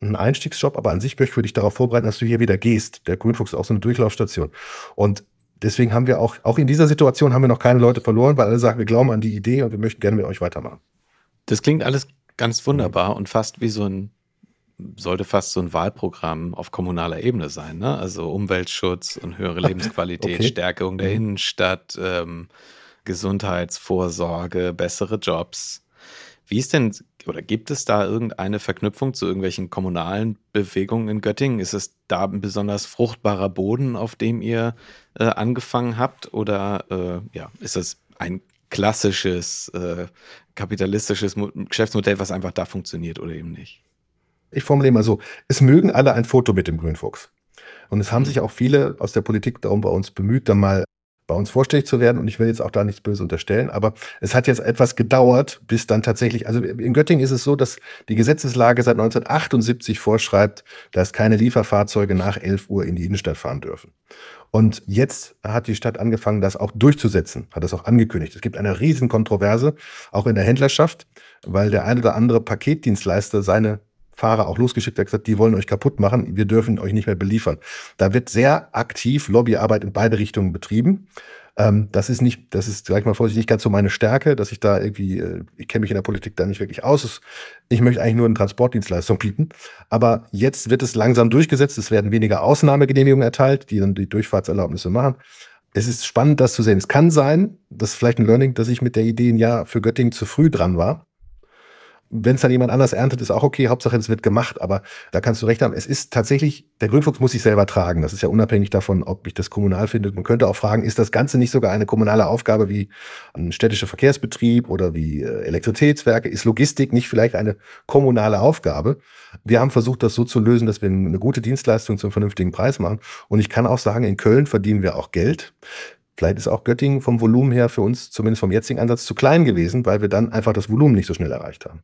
ein Einstiegsjob, aber an sich möchte ich dich darauf vorbereiten, dass du hier wieder gehst. Der Grünfuchs ist auch so eine Durchlaufstation. Und deswegen haben wir auch, auch in dieser Situation haben wir noch keine Leute verloren, weil alle sagen, wir glauben an die Idee und wir möchten gerne mit euch weitermachen. Das klingt alles ganz wunderbar und fast wie so ein, sollte fast so ein Wahlprogramm auf kommunaler Ebene sein, ne? Also Umweltschutz und höhere Lebensqualität, okay. Stärkung der mhm. Innenstadt, ähm, Gesundheitsvorsorge, bessere Jobs. Wie ist denn oder gibt es da irgendeine Verknüpfung zu irgendwelchen kommunalen Bewegungen in Göttingen? Ist es da ein besonders fruchtbarer Boden, auf dem ihr äh, angefangen habt? Oder äh, ja, ist es ein klassisches äh, kapitalistisches Mo Geschäftsmodell, was einfach da funktioniert oder eben nicht? Ich formuliere mal so: Es mögen alle ein Foto mit dem Grünfuchs. Und es haben mhm. sich auch viele aus der Politik darum bei uns bemüht, da mal bei uns vorstellig zu werden. Und ich will jetzt auch da nichts Böses unterstellen, aber es hat jetzt etwas gedauert, bis dann tatsächlich, also in Göttingen ist es so, dass die Gesetzeslage seit 1978 vorschreibt, dass keine Lieferfahrzeuge nach 11 Uhr in die Innenstadt fahren dürfen. Und jetzt hat die Stadt angefangen, das auch durchzusetzen, hat das auch angekündigt. Es gibt eine riesen Kontroverse, auch in der Händlerschaft, weil der ein oder andere Paketdienstleister seine Fahrer auch losgeschickt hat, gesagt, die wollen euch kaputt machen, wir dürfen euch nicht mehr beliefern. Da wird sehr aktiv Lobbyarbeit in beide Richtungen betrieben. Ähm, das ist nicht, das ist, sag ich mal vorsichtig, nicht ganz so meine Stärke, dass ich da irgendwie, äh, ich kenne mich in der Politik da nicht wirklich aus. Ich möchte eigentlich nur eine Transportdienstleistung bieten. Aber jetzt wird es langsam durchgesetzt. Es werden weniger Ausnahmegenehmigungen erteilt, die dann die Durchfahrtserlaubnisse machen. Es ist spannend, das zu sehen. Es kann sein, das ist vielleicht ein Learning, dass ich mit der Idee ein Jahr für Göttingen zu früh dran war wenn es dann jemand anders erntet, ist auch okay. Hauptsache, es wird gemacht. Aber da kannst du recht haben. Es ist tatsächlich, der Grünfuchs muss sich selber tragen. Das ist ja unabhängig davon, ob ich das kommunal finde. Man könnte auch fragen, ist das Ganze nicht sogar eine kommunale Aufgabe wie ein städtischer Verkehrsbetrieb oder wie äh, Elektrizitätswerke? Ist Logistik nicht vielleicht eine kommunale Aufgabe? Wir haben versucht, das so zu lösen, dass wir eine gute Dienstleistung zum vernünftigen Preis machen. Und ich kann auch sagen, in Köln verdienen wir auch Geld. Vielleicht ist auch Göttingen vom Volumen her für uns, zumindest vom jetzigen Ansatz, zu klein gewesen, weil wir dann einfach das Volumen nicht so schnell erreicht haben.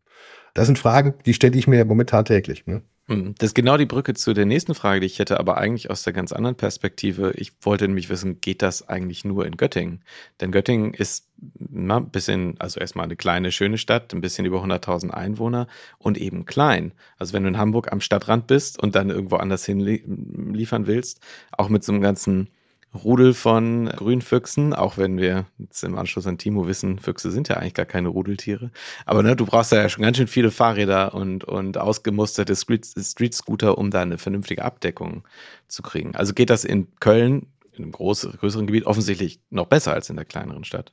Das sind Fragen, die stelle ich mir momentan täglich. Ne? Hm, das ist genau die Brücke zu der nächsten Frage, die ich hätte, aber eigentlich aus der ganz anderen Perspektive. Ich wollte nämlich wissen, geht das eigentlich nur in Göttingen? Denn Göttingen ist ein bisschen, also erstmal eine kleine, schöne Stadt, ein bisschen über 100.000 Einwohner und eben klein. Also wenn du in Hamburg am Stadtrand bist und dann irgendwo anders hin liefern willst, auch mit so einem ganzen Rudel von Grünfüchsen, auch wenn wir jetzt im Anschluss an Timo wissen, Füchse sind ja eigentlich gar keine Rudeltiere. Aber ne, du brauchst ja schon ganz schön viele Fahrräder und, und ausgemusterte Street-Scooter, um da eine vernünftige Abdeckung zu kriegen. Also geht das in Köln, in einem groß, größeren Gebiet, offensichtlich noch besser als in der kleineren Stadt.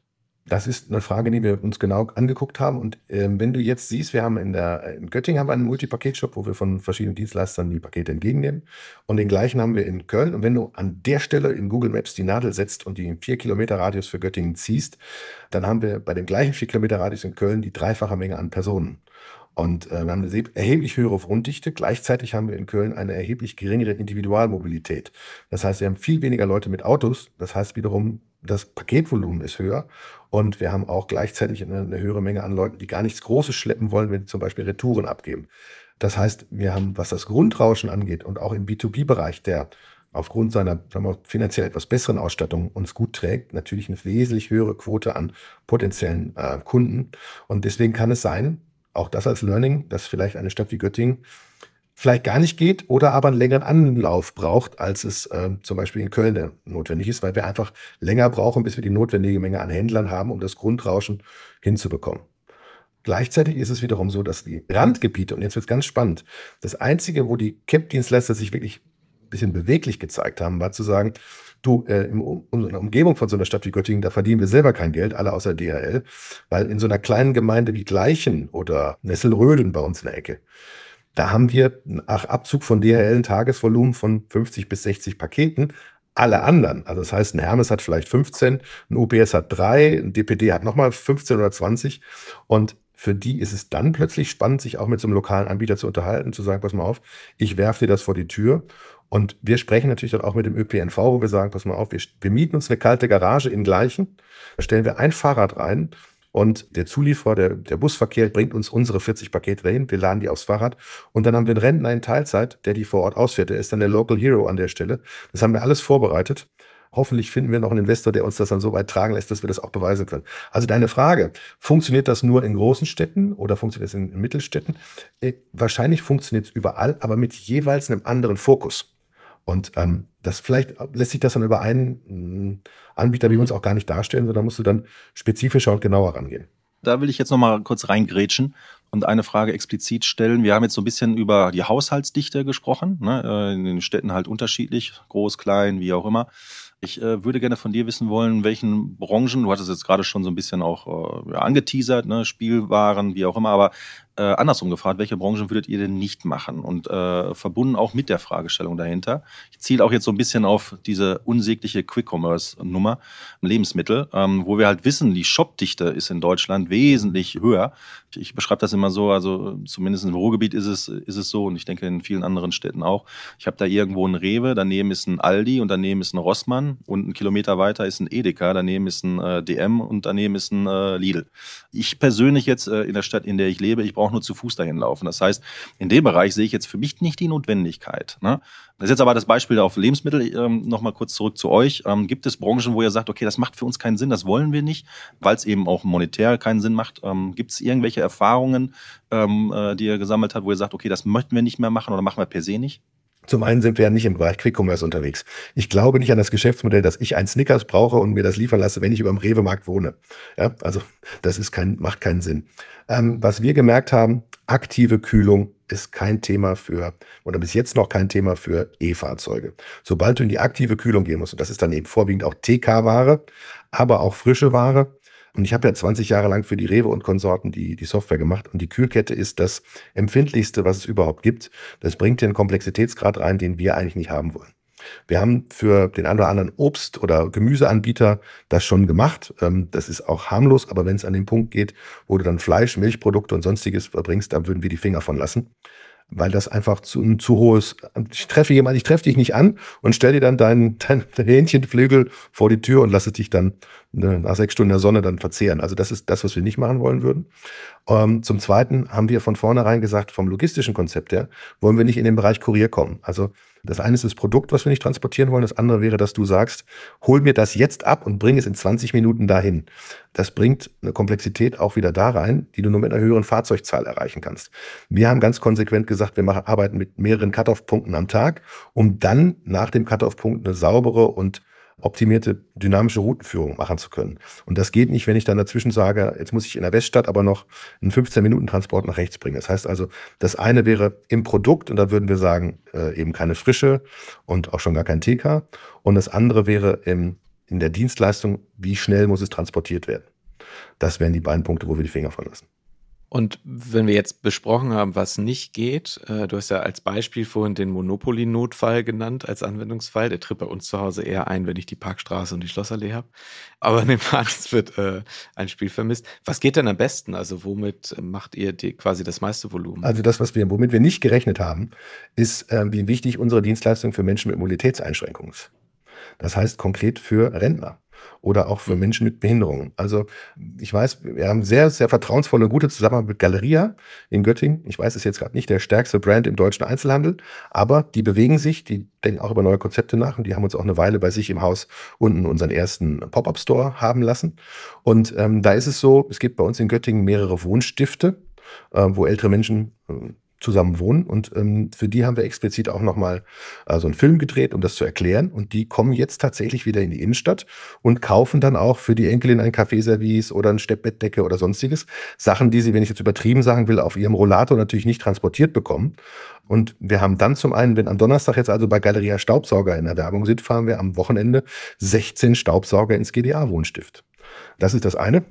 Das ist eine Frage, die wir uns genau angeguckt haben. Und ähm, wenn du jetzt siehst, wir haben in der in Göttingen haben wir einen Multipaketshop, wo wir von verschiedenen Dienstleistern die Pakete entgegennehmen. Und den gleichen haben wir in Köln. Und wenn du an der Stelle in Google Maps die Nadel setzt und die vier Kilometer Radius für Göttingen ziehst, dann haben wir bei dem gleichen vier Kilometer Radius in Köln die dreifache Menge an Personen. Und äh, wir haben eine erheblich höhere Grunddichte. Gleichzeitig haben wir in Köln eine erheblich geringere Individualmobilität. Das heißt, wir haben viel weniger Leute mit Autos. Das heißt wiederum, das Paketvolumen ist höher. Und wir haben auch gleichzeitig eine, eine höhere Menge an Leuten, die gar nichts Großes schleppen wollen, wenn sie zum Beispiel Retouren abgeben. Das heißt, wir haben, was das Grundrauschen angeht und auch im B2B-Bereich, der aufgrund seiner wir, finanziell etwas besseren Ausstattung uns gut trägt, natürlich eine wesentlich höhere Quote an potenziellen äh, Kunden. Und deswegen kann es sein, auch das als Learning, dass vielleicht eine Stadt wie Göttingen vielleicht gar nicht geht oder aber einen längeren Anlauf braucht, als es äh, zum Beispiel in Köln notwendig ist, weil wir einfach länger brauchen, bis wir die notwendige Menge an Händlern haben, um das Grundrauschen hinzubekommen. Gleichzeitig ist es wiederum so, dass die Randgebiete, und jetzt wird es ganz spannend, das Einzige, wo die CAP-Dienstleister sich wirklich bisschen beweglich gezeigt haben, war zu sagen, du, äh, in, in der Umgebung von so einer Stadt wie Göttingen, da verdienen wir selber kein Geld, alle außer DHL, weil in so einer kleinen Gemeinde wie Gleichen oder Nesselröden bei uns in der Ecke, da haben wir nach Abzug von DHL ein Tagesvolumen von 50 bis 60 Paketen. Alle anderen, also das heißt, ein Hermes hat vielleicht 15, ein UPS hat drei, ein DPD hat nochmal 15 oder 20. Und für die ist es dann plötzlich spannend, sich auch mit so einem lokalen Anbieter zu unterhalten, zu sagen, pass mal auf, ich werfe dir das vor die Tür. Und wir sprechen natürlich dann auch mit dem ÖPNV, wo wir sagen, pass mal auf, wir, wir mieten uns eine kalte Garage in Gleichen, da stellen wir ein Fahrrad rein und der Zulieferer, der, der Busverkehr bringt uns unsere 40 Pakete dahin. Wir laden die aufs Fahrrad. Und dann haben wir einen Rentner in Teilzeit, der die vor Ort ausfährt. Der ist dann der Local Hero an der Stelle. Das haben wir alles vorbereitet. Hoffentlich finden wir noch einen Investor, der uns das dann so weit tragen lässt, dass wir das auch beweisen können. Also deine Frage, funktioniert das nur in großen Städten oder funktioniert es in, Mittelstädten? Äh, wahrscheinlich funktioniert es überall, aber mit jeweils einem anderen Fokus. Und ähm, das vielleicht lässt sich das dann über einen mm, Anbieter wie uns auch gar nicht darstellen, sondern musst du dann spezifischer und genauer rangehen. Da will ich jetzt noch mal kurz reingrätschen und eine Frage explizit stellen. Wir haben jetzt so ein bisschen über die Haushaltsdichte gesprochen, ne? Äh, in den Städten halt unterschiedlich, groß, klein, wie auch immer. Ich äh, würde gerne von dir wissen wollen, welchen Branchen, du hattest jetzt gerade schon so ein bisschen auch äh, angeteasert, ne, Spielwaren, wie auch immer, aber äh, andersrum gefragt, welche Branchen würdet ihr denn nicht machen? Und äh, verbunden auch mit der Fragestellung dahinter. Ich ziele auch jetzt so ein bisschen auf diese unsägliche Quick-Commerce-Nummer, Lebensmittel, ähm, wo wir halt wissen, die Shopdichte ist in Deutschland wesentlich höher. Ich, ich beschreibe das immer so, also zumindest im Ruhrgebiet ist es, ist es so und ich denke in vielen anderen Städten auch. Ich habe da irgendwo ein Rewe, daneben ist ein Aldi und daneben ist ein Rossmann und einen Kilometer weiter ist ein Edeka, daneben ist ein äh, DM und daneben ist ein äh, Lidl. Ich persönlich jetzt äh, in der Stadt, in der ich lebe, ich brauche auch nur zu Fuß dahin laufen. Das heißt, in dem Bereich sehe ich jetzt für mich nicht die Notwendigkeit. Ne? Das ist jetzt aber das Beispiel auf Lebensmittel. Ähm, Nochmal kurz zurück zu euch. Ähm, gibt es Branchen, wo ihr sagt, okay, das macht für uns keinen Sinn, das wollen wir nicht, weil es eben auch monetär keinen Sinn macht? Ähm, gibt es irgendwelche Erfahrungen, ähm, äh, die ihr gesammelt habt, wo ihr sagt, okay, das möchten wir nicht mehr machen oder machen wir per se nicht? Zum einen sind wir ja nicht im Bereich Quick Commerce unterwegs. Ich glaube nicht an das Geschäftsmodell, dass ich ein Snickers brauche und mir das liefern lasse, wenn ich über dem Rewe-Markt wohne. Ja, also das ist kein, macht keinen Sinn. Ähm, was wir gemerkt haben, aktive Kühlung ist kein Thema für, oder bis jetzt noch kein Thema für E-Fahrzeuge. Sobald du in die aktive Kühlung gehen musst, und das ist dann eben vorwiegend auch TK-Ware, aber auch frische Ware, Und ich habe ja 20 Jahre lang für die Rewe und Konsorten die, die Software gemacht. Und die Kühlkette ist das empfindlichste, was es überhaupt gibt. Das bringt einen Komplexitätsgrad rein, den wir eigentlich nicht haben wollen. Wir haben für den einen oder anderen Obst- oder Gemüseanbieter das schon gemacht. Ähm, das ist auch harmlos, aber wenn es an den Punkt geht, wo du dann Fleisch, Milchprodukte und sonstiges verbringst, dann würden wir die Finger von lassen weil das einfach zu, ein zu hohes. Ich treffe jemanden, ich treffe dich nicht an und stell dir dann deinen dein Hähnchenflügel vor die Tür und lasse dich dann ne, nach sechs Stunden der Sonne dann verzehren. Also das ist das, was wir nicht machen wollen würden. Ähm, zum Zweiten haben wir von vornherein gesagt, vom logistischen Konzept her wollen wir nicht in den Bereich Kurier kommen. Also das eine ist das Produkt, was wir nicht transportieren wollen. Das andere wäre, dass du sagst, hol mir das jetzt ab und bring es in 20 Minuten dahin. Das bringt eine Komplexität auch wieder da rein, die du nur mit einer höheren Fahrzeugzahl erreichen kannst. Wir haben ganz konsequent gesagt, wir machen, arbeiten mit mehreren Cut-off-Punkten am Tag, um dann nach dem Cut-off-Punkt eine saubere und optimierte dynamische Routenführung machen zu können. Und das geht nicht, wenn ich dann dazwischen sage, jetzt muss ich in der Weststadt aber noch einen 15-Minuten-Transport nach rechts bringen. Das heißt also, das eine wäre im Produkt und da würden wir sagen, äh, eben keine Frische und auch schon gar kein TK. Und das andere wäre im, in der Dienstleistung, wie schnell muss es transportiert werden. Das wären die beiden Punkte, wo wir die Finger von lassen. Und wenn wir jetzt besprochen haben, was nicht geht, äh, du hast ja als Beispiel vorhin den Monopoly-Notfall genannt als Anwendungsfall. Der tritt bei uns zu Hause eher ein, wenn ich die Parkstraße und die Schlossallee habe. Aber wir an, es wird äh, ein Spiel vermisst. Was geht denn am besten? Also womit macht ihr die, quasi das meiste Volumen? Also das, was wir, womit wir nicht gerechnet haben, ist, äh, wie wichtig unsere Dienstleistung für Menschen mit Mobilitätseinschränkungen ist. Das heißt konkret für Rentner oder auch für mhm. Menschen mit Behinderungen. Also ich weiß, wir haben sehr, sehr vertrauensvolle gute Zusammenarbeit mit Galeria in Göttingen. Ich weiß, es ist jetzt gerade nicht der stärkste Brand im deutschen Einzelhandel, aber die bewegen sich, die denken auch über neue Konzepte nach und die haben uns auch eine Weile bei sich im Haus unten unseren ersten Pop-up-Store haben lassen. Und ähm, da ist es so, es gibt bei uns in Göttingen mehrere Wohnstifte, äh, wo ältere Menschen äh, zusammen wohnen. Und ähm, für die haben wir explizit auch nochmal äh, so einen Film gedreht, um das zu erklären. Und die kommen jetzt tatsächlich wieder in die Innenstadt und kaufen dann auch für die Enkelin ein Kaffeeservice oder ein Steppbettdecke oder sonstiges. Sachen, die sie, wenn ich jetzt übertrieben sagen will, auf ihrem Rollator natürlich nicht transportiert bekommen. Und wir haben dann zum einen, wenn am Donnerstag jetzt also bei Galeria Staubsauger in der Werbung sind, fahren wir am Wochenende 16 Staubsauger ins GDA-Wohnstift. Das ist das eine.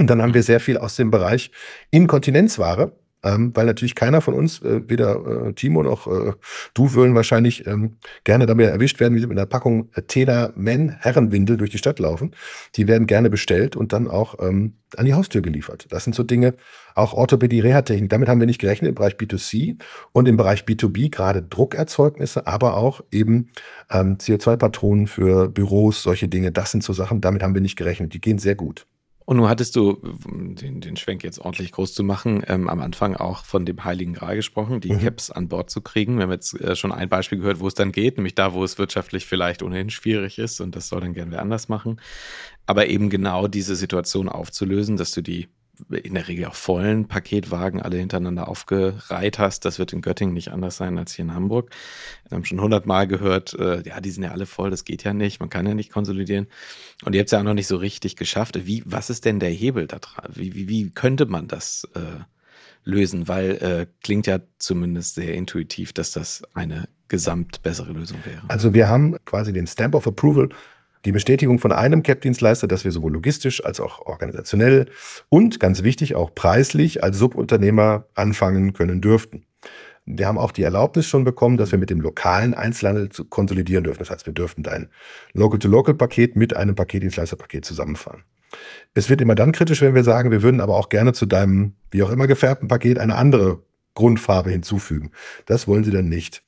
Und dann haben wir sehr viel aus dem Bereich Inkontinenzware ähm, weil natürlich keiner von uns, äh, weder äh, Timo noch äh, du, würden wahrscheinlich ähm, gerne damit erwischt werden, wie sie mit einer Packung äh, Tena Men Herrenwindel durch die Stadt laufen. Die werden gerne bestellt und dann auch ähm, an die Haustür geliefert. Das sind so Dinge, auch Orthopädie, Reha-Technik. Damit haben wir nicht gerechnet im Bereich B2C und im Bereich B2B gerade Druckerzeugnisse, aber auch eben ähm, CO2-Patronen für Büros, solche Dinge. Das sind so Sachen, damit haben wir nicht gerechnet. Die gehen sehr gut. Und nun hattest du, den, den Schwenk jetzt ordentlich groß zu machen, ähm, am Anfang auch von dem Heiligen Gral gesprochen, die mhm. Caps an Bord zu kriegen. Wir haben jetzt äh, schon ein Beispiel gehört, wo es dann geht, nämlich da, wo es wirtschaftlich vielleicht ohnehin schwierig ist und das soll dann gerne wer anders machen. Aber eben genau diese Situation aufzulösen, dass du die in der Regel auch vollen Paketwagen alle hintereinander aufgereiht hast. Das wird in Göttingen nicht anders sein als hier in Hamburg. Wir haben schon hundertmal gehört, äh, ja, die sind ja alle voll, das geht ja nicht, man kann ja nicht konsolidieren. Und ihr habt es ja auch noch nicht so richtig geschafft. Wie, was ist denn der Hebel da dran? Wie, wie, wie könnte man das äh, lösen? Weil äh, klingt ja zumindest sehr intuitiv, dass das eine gesamt bessere Lösung wäre. Also wir haben quasi den Stamp of Approval die Bestätigung von einem CAP-Dienstleister, dass wir sowohl logistisch als auch organisationell und ganz wichtig auch preislich als Subunternehmer anfangen können dürften. Wir haben auch die Erlaubnis schon bekommen, dass wir mit dem lokalen Einzelhandel konsolidieren dürfen. Das heißt, wir dürfen dein Local-to-Local-Paket mit einem Paketdienstleister-Paket zusammenfahren. Es wird immer dann kritisch, wenn wir sagen, wir würden aber auch gerne zu deinem, wie auch immer gefärbten Paket eine andere Grundfarbe hinzufügen. Das wollen sie dann nicht.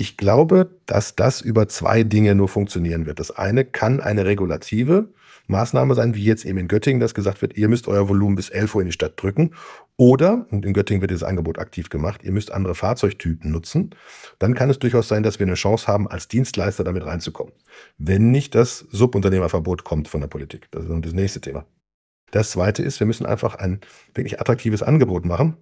Ich glaube, dass das über zwei Dinge nur funktionieren wird. Das eine kann eine regulative Maßnahme sein, wie jetzt eben in Göttingen, dass gesagt wird, ihr müsst euer Volumen bis 11 Uhr in die Stadt drücken. Oder, und in Göttingen wird dieses Angebot aktiv gemacht, ihr müsst andere Fahrzeugtypen nutzen. Dann kann es durchaus sein, dass wir eine Chance haben, als Dienstleister damit reinzukommen. Wenn nicht das Subunternehmerverbot kommt von der Politik. Das ist das nächste Thema. Das zweite ist, wir müssen einfach ein wirklich attraktives Angebot machen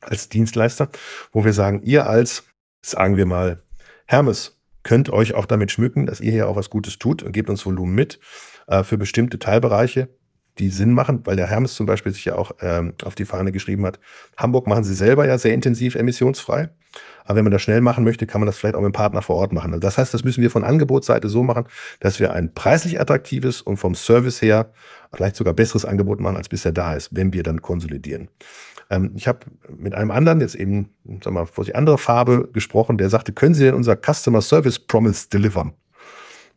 als Dienstleister, wo wir sagen, ihr als sagen wir mal, Hermes, könnt euch auch damit schmücken, dass ihr hier auch was Gutes tut und gebt uns Volumen mit äh, für bestimmte Teilbereiche. Die Sinn machen, weil der Hermes zum Beispiel sich ja auch ähm, auf die Fahne geschrieben hat. Hamburg machen sie selber ja sehr intensiv emissionsfrei. Aber wenn man das schnell machen möchte, kann man das vielleicht auch mit einem Partner vor Ort machen. Also das heißt, das müssen wir von Angebotsseite so machen, dass wir ein preislich attraktives und vom Service her vielleicht sogar besseres Angebot machen, als bisher da ist, wenn wir dann konsolidieren. Ähm, ich habe mit einem anderen, jetzt eben, sag mal, vor die andere Farbe gesprochen, der sagte, können Sie denn unser Customer Service Promise delivern?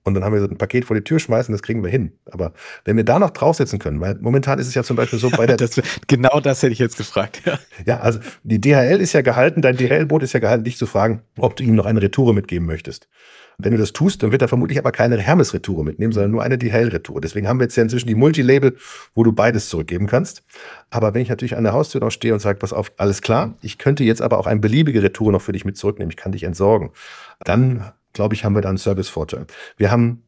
Und dann haben wir so ein Paket vor die Tür schmeißen, das kriegen wir hin. Aber wenn wir da noch draufsetzen können, weil momentan ist es ja zum Beispiel so bei der. das, genau das hätte ich jetzt gefragt, ja. Ja, also die DHL ist ja gehalten, dein DHL-Boot ist ja gehalten, dich zu fragen, ob du ihm noch eine Retoure mitgeben möchtest. Wenn du das tust, dann wird er vermutlich aber keine Hermes-Retoure mitnehmen, sondern nur eine DHL-Retoure. Deswegen haben wir jetzt ja inzwischen die Multilabel, wo du beides zurückgeben kannst. Aber wenn ich natürlich an der Haustür noch stehe und sage, pass auf, alles klar, ich könnte jetzt aber auch eine beliebige Retour noch für dich mit zurücknehmen, ich kann dich entsorgen, dann glaube ich, haben wir da einen Servicevorteil. Wir haben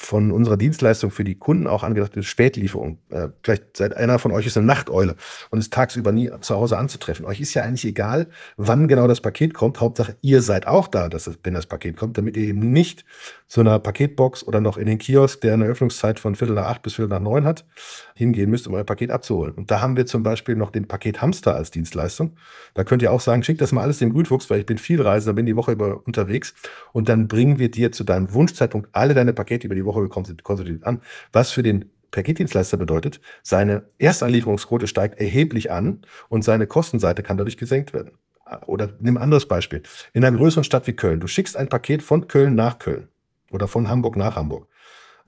von unserer Dienstleistung für die Kunden auch angedachte Spätlieferung. Äh, vielleicht seid einer von euch ist eine Nachteule und ist tagsüber nie zu Hause anzutreffen. Euch ist ja eigentlich egal, wann genau das Paket kommt. Hauptsache, ihr seid auch da, dass es, wenn das Paket kommt, damit ihr eben nicht zu einer Paketbox oder noch in den Kiosk, der eine Öffnungszeit von Viertel nach acht bis Viertel nach neun hat, hingehen müsst, um euer Paket abzuholen. Und da haben wir zum Beispiel noch den Paket Hamster als Dienstleistung. Da könnt ihr auch sagen, schick das mal alles dem Grünfuchs, weil ich bin viel Reisender, bin die Woche über unterwegs und dann bringen wir dir zu deinem Wunschzeitpunkt alle deine Pakete über die Woche konsolidiert an. Was für den Paketdienstleister bedeutet, seine Erstanlieferungsquote steigt erheblich an und seine Kostenseite kann dadurch gesenkt werden. Oder nimm ein anderes Beispiel. In einer größeren Stadt wie Köln, du schickst ein Paket von Köln nach Köln oder von Hamburg nach Hamburg.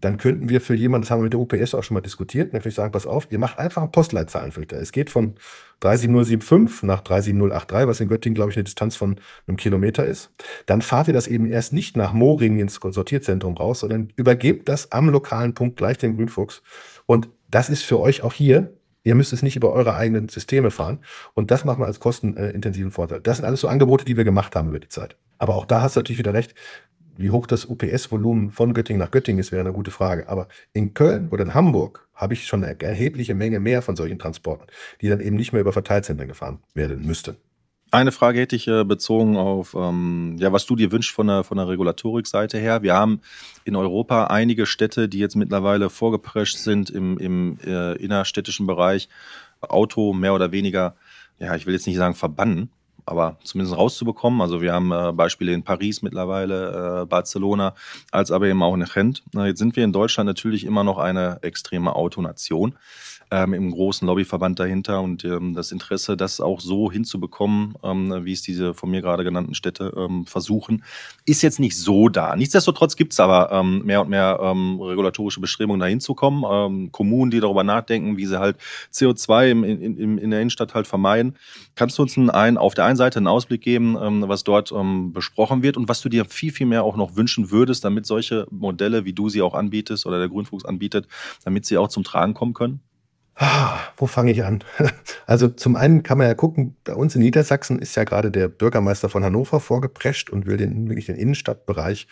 Dann könnten wir für jemanden, das haben wir mit der UPS auch schon mal diskutiert, nämlich sagen, pass auf, ihr macht einfach einen Postleitzahlenfilter. Es geht von 37075 nach 37083, was in Göttingen, glaube ich, eine Distanz von einem Kilometer ist. Dann fahrt ihr das eben erst nicht nach Moring ins Sortierzentrum raus, sondern übergebt das am lokalen Punkt gleich dem Grünfuchs. Und das ist für euch auch hier Ihr müsst es nicht über eure eigenen Systeme fahren. Und das machen wir als kostenintensiven Vorteil. Das sind alles so Angebote, die wir gemacht haben über die Zeit. Aber auch da hast du natürlich wieder recht. Wie hoch das UPS-Volumen von Göttingen nach Göttingen ist, wäre eine gute Frage. Aber in Köln oder in Hamburg habe ich schon eine erhebliche Menge mehr von solchen Transporten, die dann eben nicht mehr über Verteilzentren gefahren werden müssten. Eine Frage hätte ich äh, bezogen auf, ähm, ja, was du dir wünschst von der, von der Regulatorik-Seite her. Wir haben in Europa einige Städte, die jetzt mittlerweile vorgeprescht sind im, im äh, innerstädtischen Bereich, Auto mehr oder weniger, ja, ich will jetzt nicht sagen verbannen, aber zumindest rauszubekommen. Also wir haben äh, Beispiele in Paris mittlerweile, äh, Barcelona, als aber eben auch in Gent. jetzt sind wir in Deutschland natürlich immer noch eine extreme Autonation ähm, im großen Lobbyverband dahinter und ähm, das Interesse, das auch so hinzubekommen, ähm, wie es diese von mir gerade genannten Städte ähm, versuchen, ist jetzt nicht so da. Nichtsdestotrotz gibt es aber ähm, mehr und mehr ähm, regulatorische Bestrebungen, da hinzukommen. Ähm, Kommunen, die darüber nachdenken, wie sie halt CO2 im, in, in, in der Innenstadt halt vermeiden. Kannst du uns einen, auf der einen Seite einen Ausblick geben, ähm, was dort ähm, besprochen wird und was du dir viel, viel mehr auch noch wünschen würdest, damit solche Modelle, wie du sie auch anbietest oder der Grünfuchs anbietet, damit sie auch zum Tragen kommen können? Ah, wo fange ich an? Also zum einen kann man ja gucken, bei uns in Niedersachsen ist ja gerade der Bürgermeister von Hannover vorgeprescht und will den, wirklich den Innenstadtbereich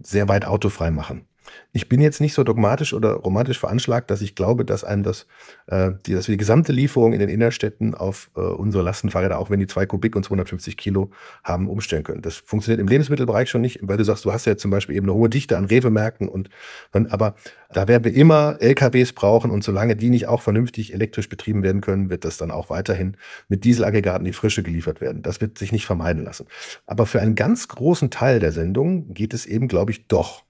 sehr weit autofrei machen. Ich bin jetzt nicht so dogmatisch oder romantisch veranschlagt, dass ich glaube, dass einem das, äh, die, dass wir die gesamte Lieferung in den Innerstädten auf äh, unsere Lastenfahrräder, auch wenn die zwei Kubik und 250 Kilo haben, umstellen können. Das funktioniert im Lebensmittelbereich schon nicht, weil du sagst, du hast ja zum Beispiel eben eine hohe Dichte an Rewe-Märkten und dann, aber da werden wir immer LKWs brauchen und solange die nicht auch vernünftig elektrisch betrieben werden können, wird das dann auch weiterhin mit Dieselaggregaten die Frische geliefert werden. Das wird sich nicht vermeiden lassen. Aber für einen ganz großen Teil der Sendung geht es eben, glaube ich, doch.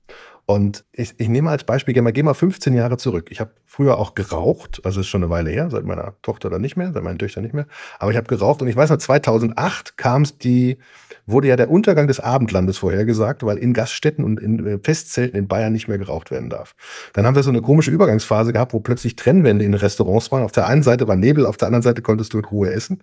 Und ich, ich nehme als Beispiel, geh mal, geh mal 15 Jahre zurück. Ich habe früher auch geraucht, also ist schon eine Weile her, seit meiner Tochter dann nicht mehr, seit meinen Töchtern nicht mehr. Aber ich habe geraucht und ich weiß noch, 2008 kam es die, wurde ja der Untergang des Abendlandes vorhergesagt, weil in Gaststätten und in äh, Festzelten in Bayern nicht mehr geraucht werden darf. Dann haben wir so eine komische Übergangsphase gehabt, wo plötzlich Trennwände in Restaurants waren. Auf der einen Seite war Nebel, auf der anderen Seite konntest du in Ruhe essen.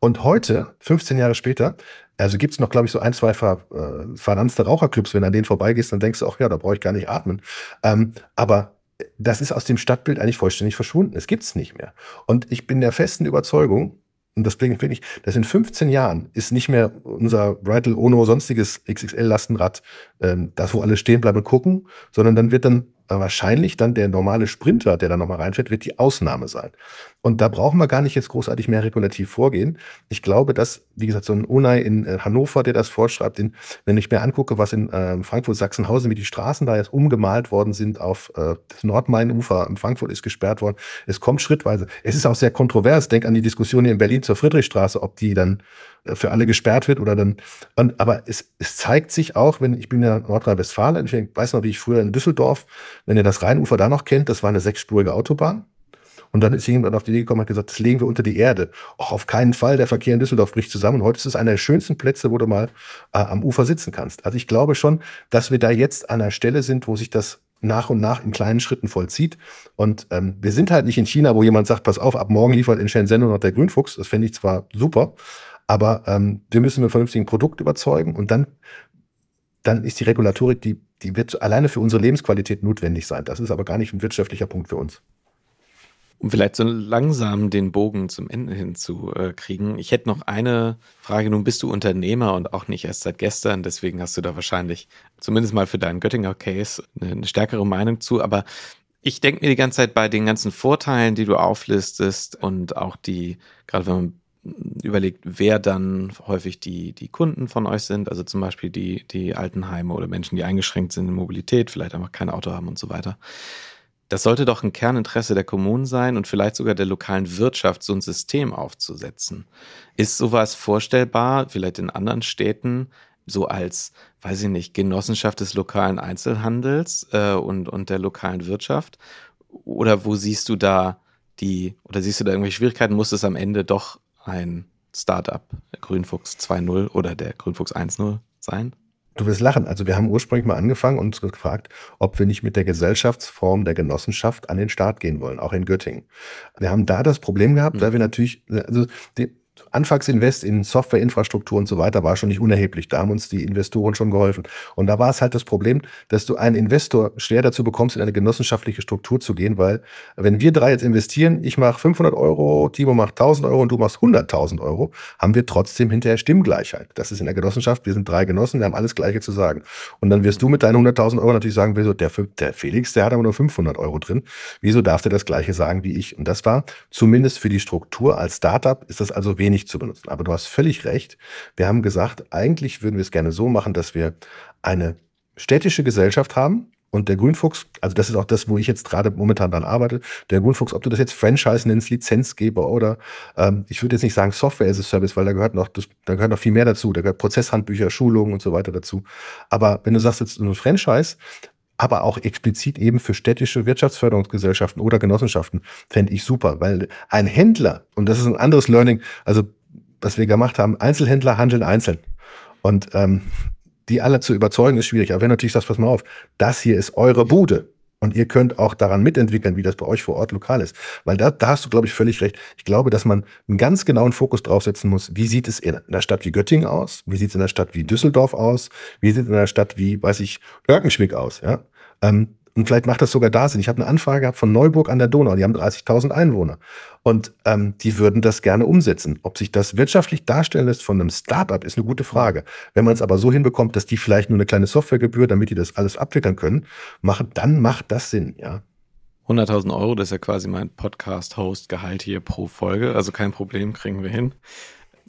Und heute, 15 Jahre später, also gibt's noch, glaube ich, so ein, zwei ver, äh, verranzte Raucherclubs. Wenn du an denen vorbeigehst, dann denkst du auch, ja, da brauche ich gar nicht atmen. Ähm, aber das ist aus dem Stadtbild eigentlich vollständig verschwunden. Es gibt's nicht mehr. Und ich bin der festen Überzeugung, und deswegen finde ich, dass in 15 Jahren ist nicht mehr unser Bridal Ono sonstiges XXL-Lastenrad, ähm, das wo alle stehen bleiben und gucken, sondern dann wird dann wahrscheinlich dann der normale Sprinter, der da nochmal reinfährt, wird die Ausnahme sein. Und da brauchen wir gar nicht jetzt großartig mehr regulativ vorgehen. Ich glaube, dass, wie gesagt, so ein Unai in äh, Hannover, der das vorschreibt, in, wenn ich mir angucke, was in äh, Frankfurt, Sachsenhausen, wie die Straßen da jetzt umgemalt worden sind auf äh, das Nordmain-Ufer in Frankfurt ist gesperrt worden. Es kommt schrittweise. Es ist auch sehr kontrovers. Denk an die Diskussion hier in Berlin zur Friedrichstraße, ob die dann äh, für alle gesperrt wird oder dann. Und, aber es, es zeigt sich auch, wenn ich bin ja Nordrhein-Westfalen, ich weiß noch, wie ich früher in Düsseldorf, wenn ihr das Rheinufer da noch kennt, das war eine sechsspurige Autobahn. Und dann ist jemand auf die Idee gekommen und hat gesagt, das legen wir unter die Erde. Auch auf keinen Fall, der Verkehr in Düsseldorf bricht zusammen. Und heute ist es einer der schönsten Plätze, wo du mal äh, am Ufer sitzen kannst. Also ich glaube schon, dass wir da jetzt an einer Stelle sind, wo sich das nach und nach in kleinen Schritten vollzieht. Und ähm, wir sind halt nicht in China, wo jemand sagt, pass auf, ab morgen liefert in Shenzhen noch der Grünfuchs. Das fände ich zwar super, aber ähm, wir müssen mit vernünftigen Produkt überzeugen und dann, dann ist die Regulatorik, die, die wird alleine für unsere Lebensqualität notwendig sein. Das ist aber gar nicht ein wirtschaftlicher Punkt für uns um vielleicht so langsam den Bogen zum Ende hinzukriegen. Ich hätte noch eine Frage. Nun bist du Unternehmer und auch nicht erst seit gestern. Deswegen hast du da wahrscheinlich zumindest mal für deinen Göttinger Case eine stärkere Meinung zu. Aber ich denke mir die ganze Zeit bei den ganzen Vorteilen, die du auflistest und auch die, gerade wenn man überlegt, wer dann häufig die, die Kunden von euch sind, also zum Beispiel die, die Altenheime oder Menschen, die eingeschränkt sind in Mobilität, vielleicht einfach kein Auto haben und so weiter. Das sollte doch ein Kerninteresse der Kommunen sein und vielleicht sogar der lokalen Wirtschaft, so ein System aufzusetzen. Ist sowas vorstellbar, vielleicht in anderen Städten, so als, weiß ich nicht, Genossenschaft des lokalen Einzelhandels äh, und, und der lokalen Wirtschaft? Oder wo siehst du da die, oder siehst du da irgendwelche Schwierigkeiten? Muss es am Ende doch ein Startup, Grünfuchs 2.0 oder der Grünfuchs 1.0 sein? Du wirst lachen. Also wir haben ursprünglich mal angefangen und uns gefragt, ob wir nicht mit der Gesellschaftsform der Genossenschaft an den Start gehen wollen, auch in Göttingen. Wir haben da das Problem gehabt, mhm. weil wir natürlich, also die, Anfangsinvest in Softwareinfrastruktur und so weiter war schon nicht unerheblich. Da haben uns die Investoren schon geholfen. Und da war es halt das Problem, dass du einen Investor schwer dazu bekommst, in eine genossenschaftliche Struktur zu gehen, weil wenn wir drei jetzt investieren, ich mache 500 Euro, Timo macht 1000 Euro und du machst 100.000 Euro, haben wir trotzdem hinterher Stimmgleichheit. Das ist in der Genossenschaft, wir sind drei Genossen, wir haben alles Gleiche zu sagen. Und dann wirst du mit deinen 100.000 Euro natürlich sagen, wieso, der, der Felix, der hat aber nur 500 Euro drin. Wieso darf der das Gleiche sagen wie ich? Und das war zumindest für die Struktur als Startup ist das also wenig nicht zu benutzen. Aber du hast völlig recht. Wir haben gesagt, eigentlich würden wir es gerne so machen, dass wir eine städtische Gesellschaft haben, und der Grünfuchs, also das ist auch das, wo ich jetzt gerade momentan dran arbeite, der Grünfuchs, ob du das jetzt Franchise nennst, Lizenzgeber oder ähm, ich würde jetzt nicht sagen Software as a Service, weil da gehört noch, das, da gehört noch viel mehr dazu. Da gehört Prozesshandbücher, Schulungen und so weiter dazu. Aber wenn du sagst jetzt ein Franchise, aber auch explizit eben für städtische Wirtschaftsförderungsgesellschaften oder Genossenschaften, fände ich super, weil ein Händler, und das ist ein anderes Learning, also was wir gemacht haben, Einzelhändler handeln einzeln. Und ähm, die alle zu überzeugen, ist schwierig. Aber wenn natürlich sagst, pass mal auf, das hier ist eure Bude. Und ihr könnt auch daran mitentwickeln, wie das bei euch vor Ort lokal ist. Weil da, da hast du, glaube ich, völlig recht. Ich glaube, dass man einen ganz genauen Fokus draufsetzen muss. Wie sieht es in einer Stadt wie Göttingen aus? Wie sieht es in einer Stadt wie Düsseldorf aus? Wie sieht es in einer Stadt wie, weiß ich, Örkenschwick aus? Ja? Ähm, und vielleicht macht das sogar da Sinn. Ich habe eine Anfrage gehabt von Neuburg an der Donau. Die haben 30.000 Einwohner. Und ähm, die würden das gerne umsetzen. Ob sich das wirtschaftlich darstellen lässt von einem Startup, ist eine gute Frage. Wenn man es aber so hinbekommt, dass die vielleicht nur eine kleine Softwaregebühr, damit die das alles abwickeln können, machen, dann macht das Sinn, ja. 100.000 Euro, das ist ja quasi mein Podcast-Host-Gehalt hier pro Folge. Also kein Problem, kriegen wir hin.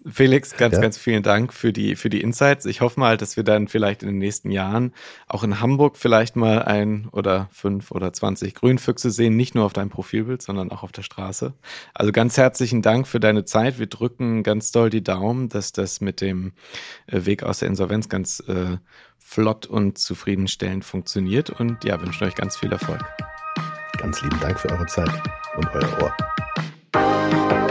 Felix, ganz, ja. ganz vielen Dank für die, für die Insights. Ich hoffe mal, dass wir dann vielleicht in den nächsten Jahren auch in Hamburg vielleicht mal ein oder fünf oder zwanzig Grünfüchse sehen, nicht nur auf deinem Profilbild, sondern auch auf der Straße. Also ganz herzlichen Dank für deine Zeit. Wir drücken ganz doll die Daumen, dass das mit dem äh, Weg aus der Insolvenz ganz äh, flott und zufriedenstellend funktioniert und ja, wünschen euch ganz viel Erfolg. Ganz lieben Dank für eure Zeit und euer Ohr.